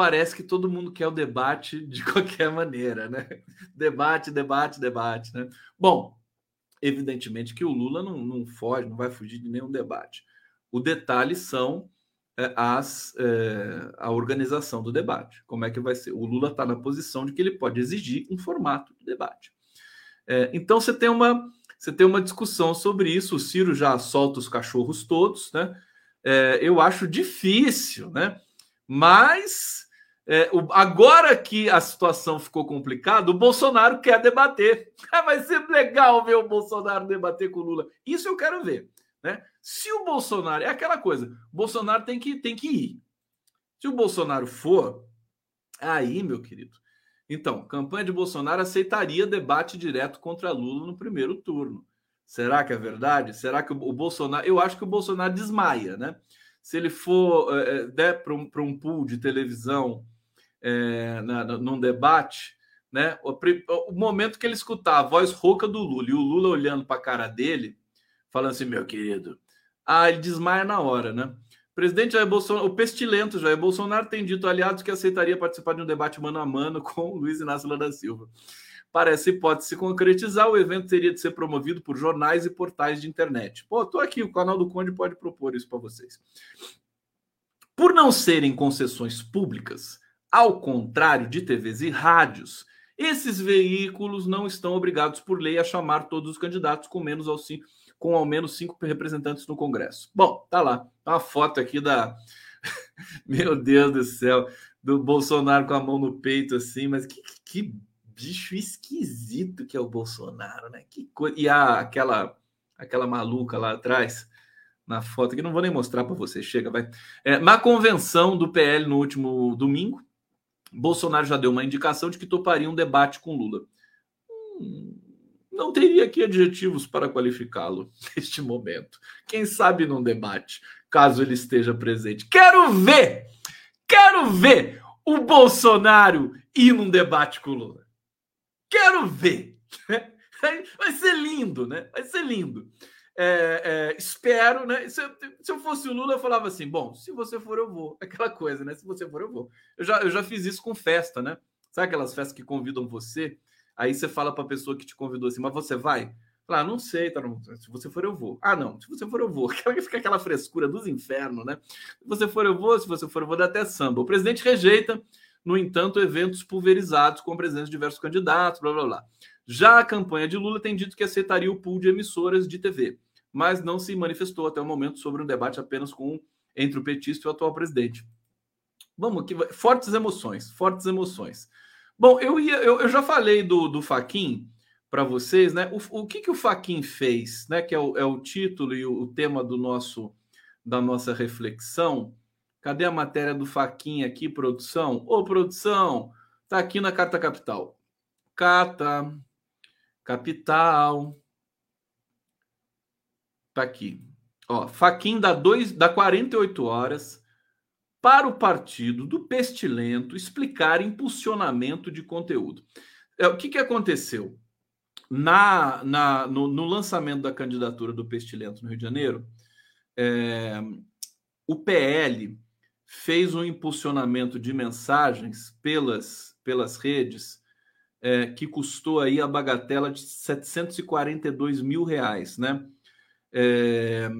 parece que todo mundo quer o debate de *laughs* qualquer maneira, né? Debate, debate, debate, né? Bom, evidentemente que o Lula não, não foge, não vai fugir de nenhum debate. O detalhe são é, as, é, a organização do debate. Como é que vai ser? O Lula está na posição de que ele pode exigir um formato de debate. É, então você tem uma você tem uma discussão sobre isso. O Ciro já solta os cachorros todos, né? É, eu acho difícil, né? Mas é, o, agora que a situação ficou complicada, o Bolsonaro quer debater. *laughs* vai ser legal ver o Bolsonaro debater com o Lula. Isso eu quero ver. Né? Se o Bolsonaro. É aquela coisa: o Bolsonaro tem que, tem que ir. Se o Bolsonaro for, aí, meu querido. Então, campanha de Bolsonaro aceitaria debate direto contra Lula no primeiro turno. Será que é verdade? Será que o Bolsonaro. Eu acho que o Bolsonaro desmaia, né? Se ele for é, der para um, um pool de televisão é, na, num debate, né? O, o, momento que ele escutar a voz rouca do Lula e o Lula olhando para a cara dele, falando assim, meu querido, ah, ele desmaia na hora, né? Presidente Jair Bolsonaro, o pestilento Jair Bolsonaro tem dito aliados que aceitaria participar de um debate mano a mano *laughs* com Luiz Inácio Lula da Silva. Essa hipótese se concretizar, o evento teria de ser promovido por jornais e portais de internet. Pô, tô aqui, o canal do Conde pode propor isso para vocês. Por não serem concessões públicas, ao contrário de TVs e rádios, esses veículos não estão obrigados por lei a chamar todos os candidatos com menos ao cinco, com ao menos cinco representantes no Congresso. Bom, tá lá, tá uma foto aqui da *laughs* meu Deus do céu, do Bolsonaro com a mão no peito assim, mas que, que bicho esquisito que é o Bolsonaro, né? Que. E a, aquela, aquela maluca lá atrás, na foto, que não vou nem mostrar para você, chega, vai. É, na convenção do PL no último domingo, Bolsonaro já deu uma indicação de que toparia um debate com Lula. Hum, não teria aqui adjetivos para qualificá-lo *laughs* neste momento. Quem sabe num debate, caso ele esteja presente. Quero ver! Quero ver o Bolsonaro ir num debate com Lula. Quero ver. *laughs* Vai ser lindo, né? Vai ser lindo. É, é, espero, né? Se eu, se eu, fosse o Lula, eu falava assim: bom, se você for, eu vou. *laughs* Aquela coisa, né? Se você for, eu vou. Eu já, eu já fiz isso com festa, né? Sabe aquelas festas que convidam você? Aí você fala para a pessoa que te convidou assim, mas você vai? Ah, não sei, tá, se você for, eu vou. Ah, não, se você for, eu vou. *laughs* Fica aquela frescura dos infernos, né? Se você for, eu vou, se você for, eu vou dar até samba. O presidente rejeita no entanto, eventos pulverizados com presença de diversos candidatos, blá blá blá. Já a campanha de Lula tem dito que aceitaria o pool de emissoras de TV, mas não se manifestou até o momento sobre um debate apenas com entre o petista e o atual presidente. Vamos aqui, fortes emoções, fortes emoções. Bom, eu, ia, eu, eu já falei do, do Faquin para vocês, né? O, o que, que o Faquin fez, né? Que é o, é o título e o, o tema do nosso da nossa reflexão. Cadê a matéria do Faquinha aqui, produção? Ô, produção, tá aqui na Carta Capital. Carta Capital. Tá aqui. Ó, Faquin dá, dois, dá 48 horas para o partido do Pestilento explicar impulsionamento de conteúdo. É, o que, que aconteceu? Na, na, no, no lançamento da candidatura do Pestilento no Rio de Janeiro, é, o PL fez um impulsionamento de mensagens pelas, pelas redes é, que custou aí a bagatela de 742 mil reais, né? É,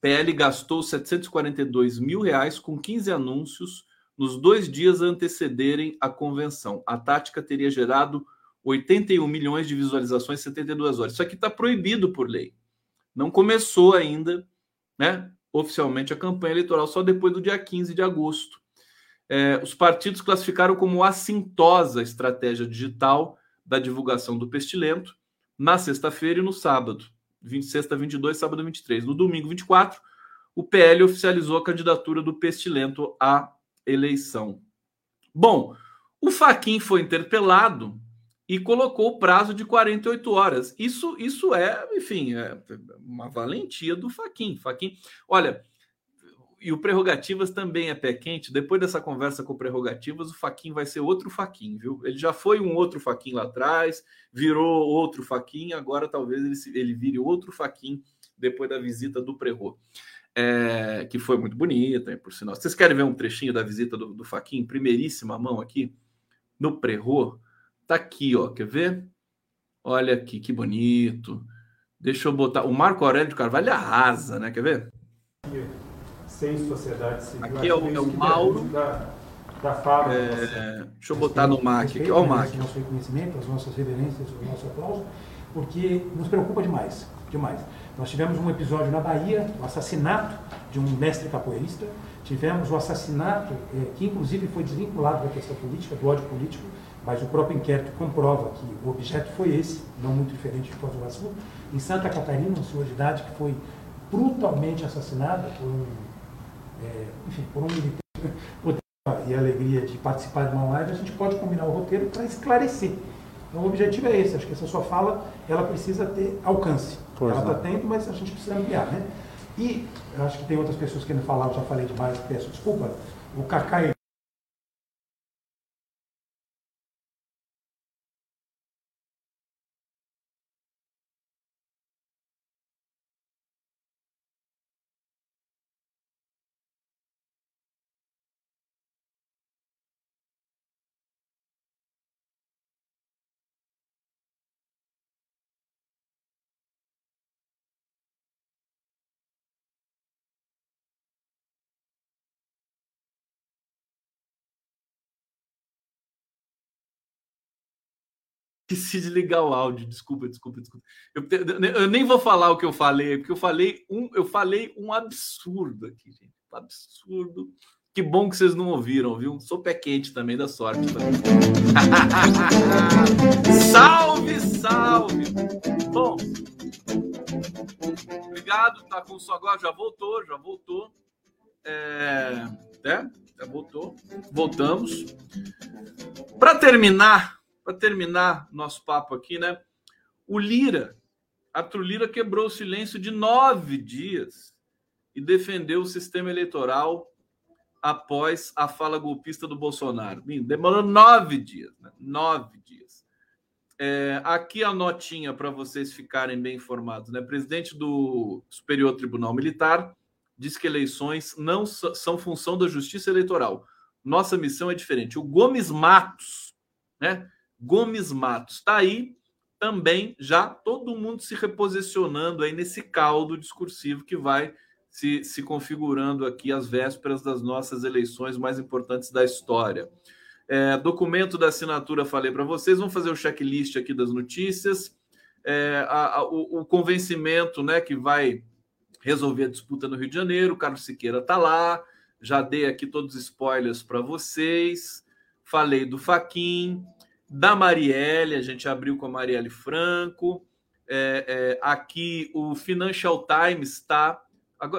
PL gastou 742 mil reais com 15 anúncios nos dois dias antecederem a convenção. A tática teria gerado 81 milhões de visualizações em 72 horas. Isso aqui está proibido por lei. Não começou ainda, né? oficialmente a campanha eleitoral só depois do dia 15 de agosto. É, os partidos classificaram como assintosa a estratégia digital da divulgação do pestilento na sexta-feira e no sábado, 26, 22, sábado 23. No domingo 24, o PL oficializou a candidatura do pestilento à eleição. Bom, o Faquin foi interpelado e colocou o prazo de 48 horas. Isso, isso é, enfim, é uma valentia do Faquin. Faquin, olha, e o Prerrogativas também é pé quente. Depois dessa conversa com o Prerrogativas, o Faquin vai ser outro Faquin, viu? Ele já foi um outro Faquin lá atrás, virou outro Faquin, agora talvez ele, ele vire outro Faquin depois da visita do Prerro. É, que foi muito bonita, por sinal. Vocês querem ver um trechinho da visita do, do Faquin? Primeiríssima mão aqui, no Prerro. Tá aqui, ó. Quer ver? Olha aqui, que bonito. Deixa eu botar. O Marco Aurélio de Carvalho arrasa, né? Quer ver? Sem sociedade civil. Aqui é o, é o Mauro. Da, da fala. É, deixa eu botar no MAC aqui. Olha o MAC. Nosso reconhecimento, as nossas reverências, o nosso aplauso, porque nos preocupa demais. Demais. Nós tivemos um episódio na Bahia, o assassinato de um mestre capoeirista. Tivemos o assassinato, eh, que inclusive foi desvinculado da questão política, do ódio político, mas o próprio inquérito comprova que o objeto foi esse, não muito diferente de Foz do Iguaçu. Em Santa Catarina, um senhor de idade que foi brutalmente assassinado por um, é, enfim, por um militante. E a alegria de participar de uma live, a gente pode combinar o roteiro para esclarecer. Então, o objetivo é esse. Acho que essa sua fala, ela precisa ter alcance. Pois ela está tendo, mas a gente precisa ampliar, né? E acho que tem outras pessoas querendo falar, eu já falei demais, peço desculpa. O Cacai Esqueci de ligar o áudio. Desculpa, desculpa, desculpa. Eu, eu, nem vou falar o que eu falei, porque eu falei um, eu falei um absurdo aqui, gente. Um absurdo. Que bom que vocês não ouviram, viu? Sou pé quente também, da sorte. *laughs* salve, salve! Bom, obrigado. Tá com só agora, já voltou, já voltou. É, né? Já voltou. Voltamos. Para terminar, para terminar nosso papo aqui, né? O Lira, Arthur Lira quebrou o silêncio de nove dias e defendeu o sistema eleitoral após a fala golpista do Bolsonaro. Demorou nove dias, né? nove dias. É, aqui a notinha para vocês ficarem bem informados. Né? Presidente do Superior Tribunal Militar diz que eleições não são função da Justiça Eleitoral. Nossa missão é diferente. O Gomes Matos, né? Gomes Matos. Está aí também já todo mundo se reposicionando aí nesse caldo discursivo que vai se, se configurando aqui às vésperas das nossas eleições mais importantes da história. É, documento da assinatura, falei para vocês, vamos fazer o checklist aqui das notícias. É, a, a, o, o, convencimento né, que vai resolver a disputa no Rio de Janeiro, o Carlos Siqueira está lá, já dei aqui todos os spoilers para vocês, falei do Faquin, da Marielle, a gente abriu com a Marielle Franco. É, é, aqui o Financial Times está.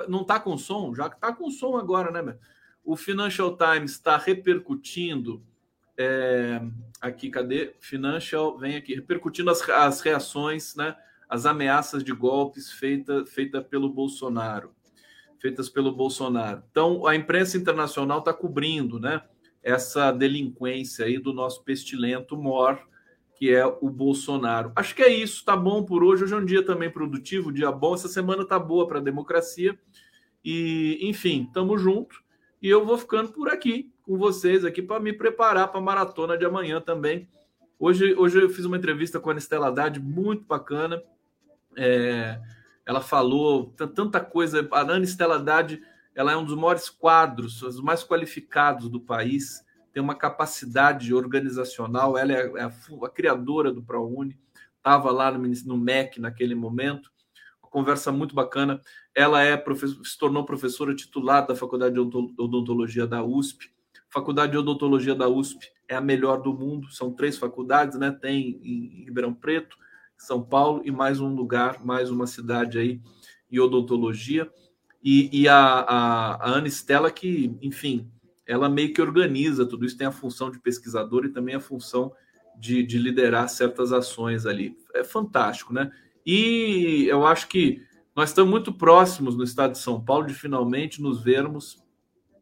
Não está com som? Já que está com som agora, né? O Financial Times está repercutindo. É, aqui, cadê? Financial, vem aqui, repercutindo as, as reações, né? As ameaças de golpes feita, feita pelo Bolsonaro. Feitas pelo Bolsonaro. Então, a imprensa internacional está cobrindo, né? Essa delinquência aí do nosso pestilento mor, que é o Bolsonaro. Acho que é isso, tá bom por hoje. Hoje é um dia também produtivo, dia bom. Essa semana tá boa para a democracia. E, enfim, tamo junto. E eu vou ficando por aqui com vocês aqui para me preparar para a maratona de amanhã também. Hoje, hoje eu fiz uma entrevista com a Anistela Haddad, muito bacana. É, ela falou tanta coisa. A Anistela Haddad ela é um dos maiores quadros, os mais qualificados do país, tem uma capacidade organizacional, ela é a, a criadora do ProUni, estava lá no, no MEC naquele momento, uma conversa muito bacana. Ela é se tornou professora titular da Faculdade de Odontologia da USP. Faculdade de Odontologia da USP é a melhor do mundo, são três faculdades, né? Tem em Ribeirão Preto, São Paulo e mais um lugar, mais uma cidade aí em odontologia. E, e a, a, a Ana Stella, que, enfim, ela meio que organiza tudo isso, tem a função de pesquisador e também a função de, de liderar certas ações ali. É fantástico, né? E eu acho que nós estamos muito próximos no estado de São Paulo de finalmente nos vermos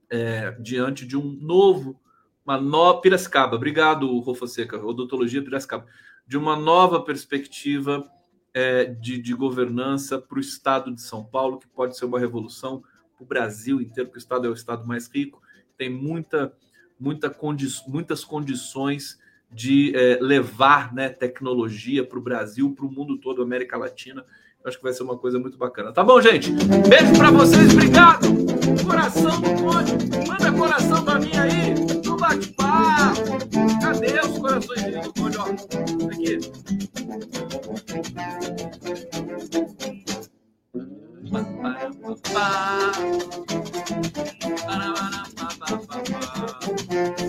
é, diante de um novo, uma nova Piracicaba. Obrigado, Rofo Seca, Odontologia Piracicaba, de uma nova perspectiva é, de, de, governança para o estado de São Paulo, que pode ser uma revolução para o Brasil inteiro, porque o estado é o estado mais rico, tem muita, muita condi muitas condições de é, levar né, tecnologia para o Brasil, para o mundo todo, América Latina. Acho que vai ser uma coisa muito bacana. Tá bom, gente? Beijo para vocês, obrigado! Coração do Conde, manda coração para mim aí, no bate-papo. Cadê os corações pa. Ba, ba, ba, ba, ba, ba.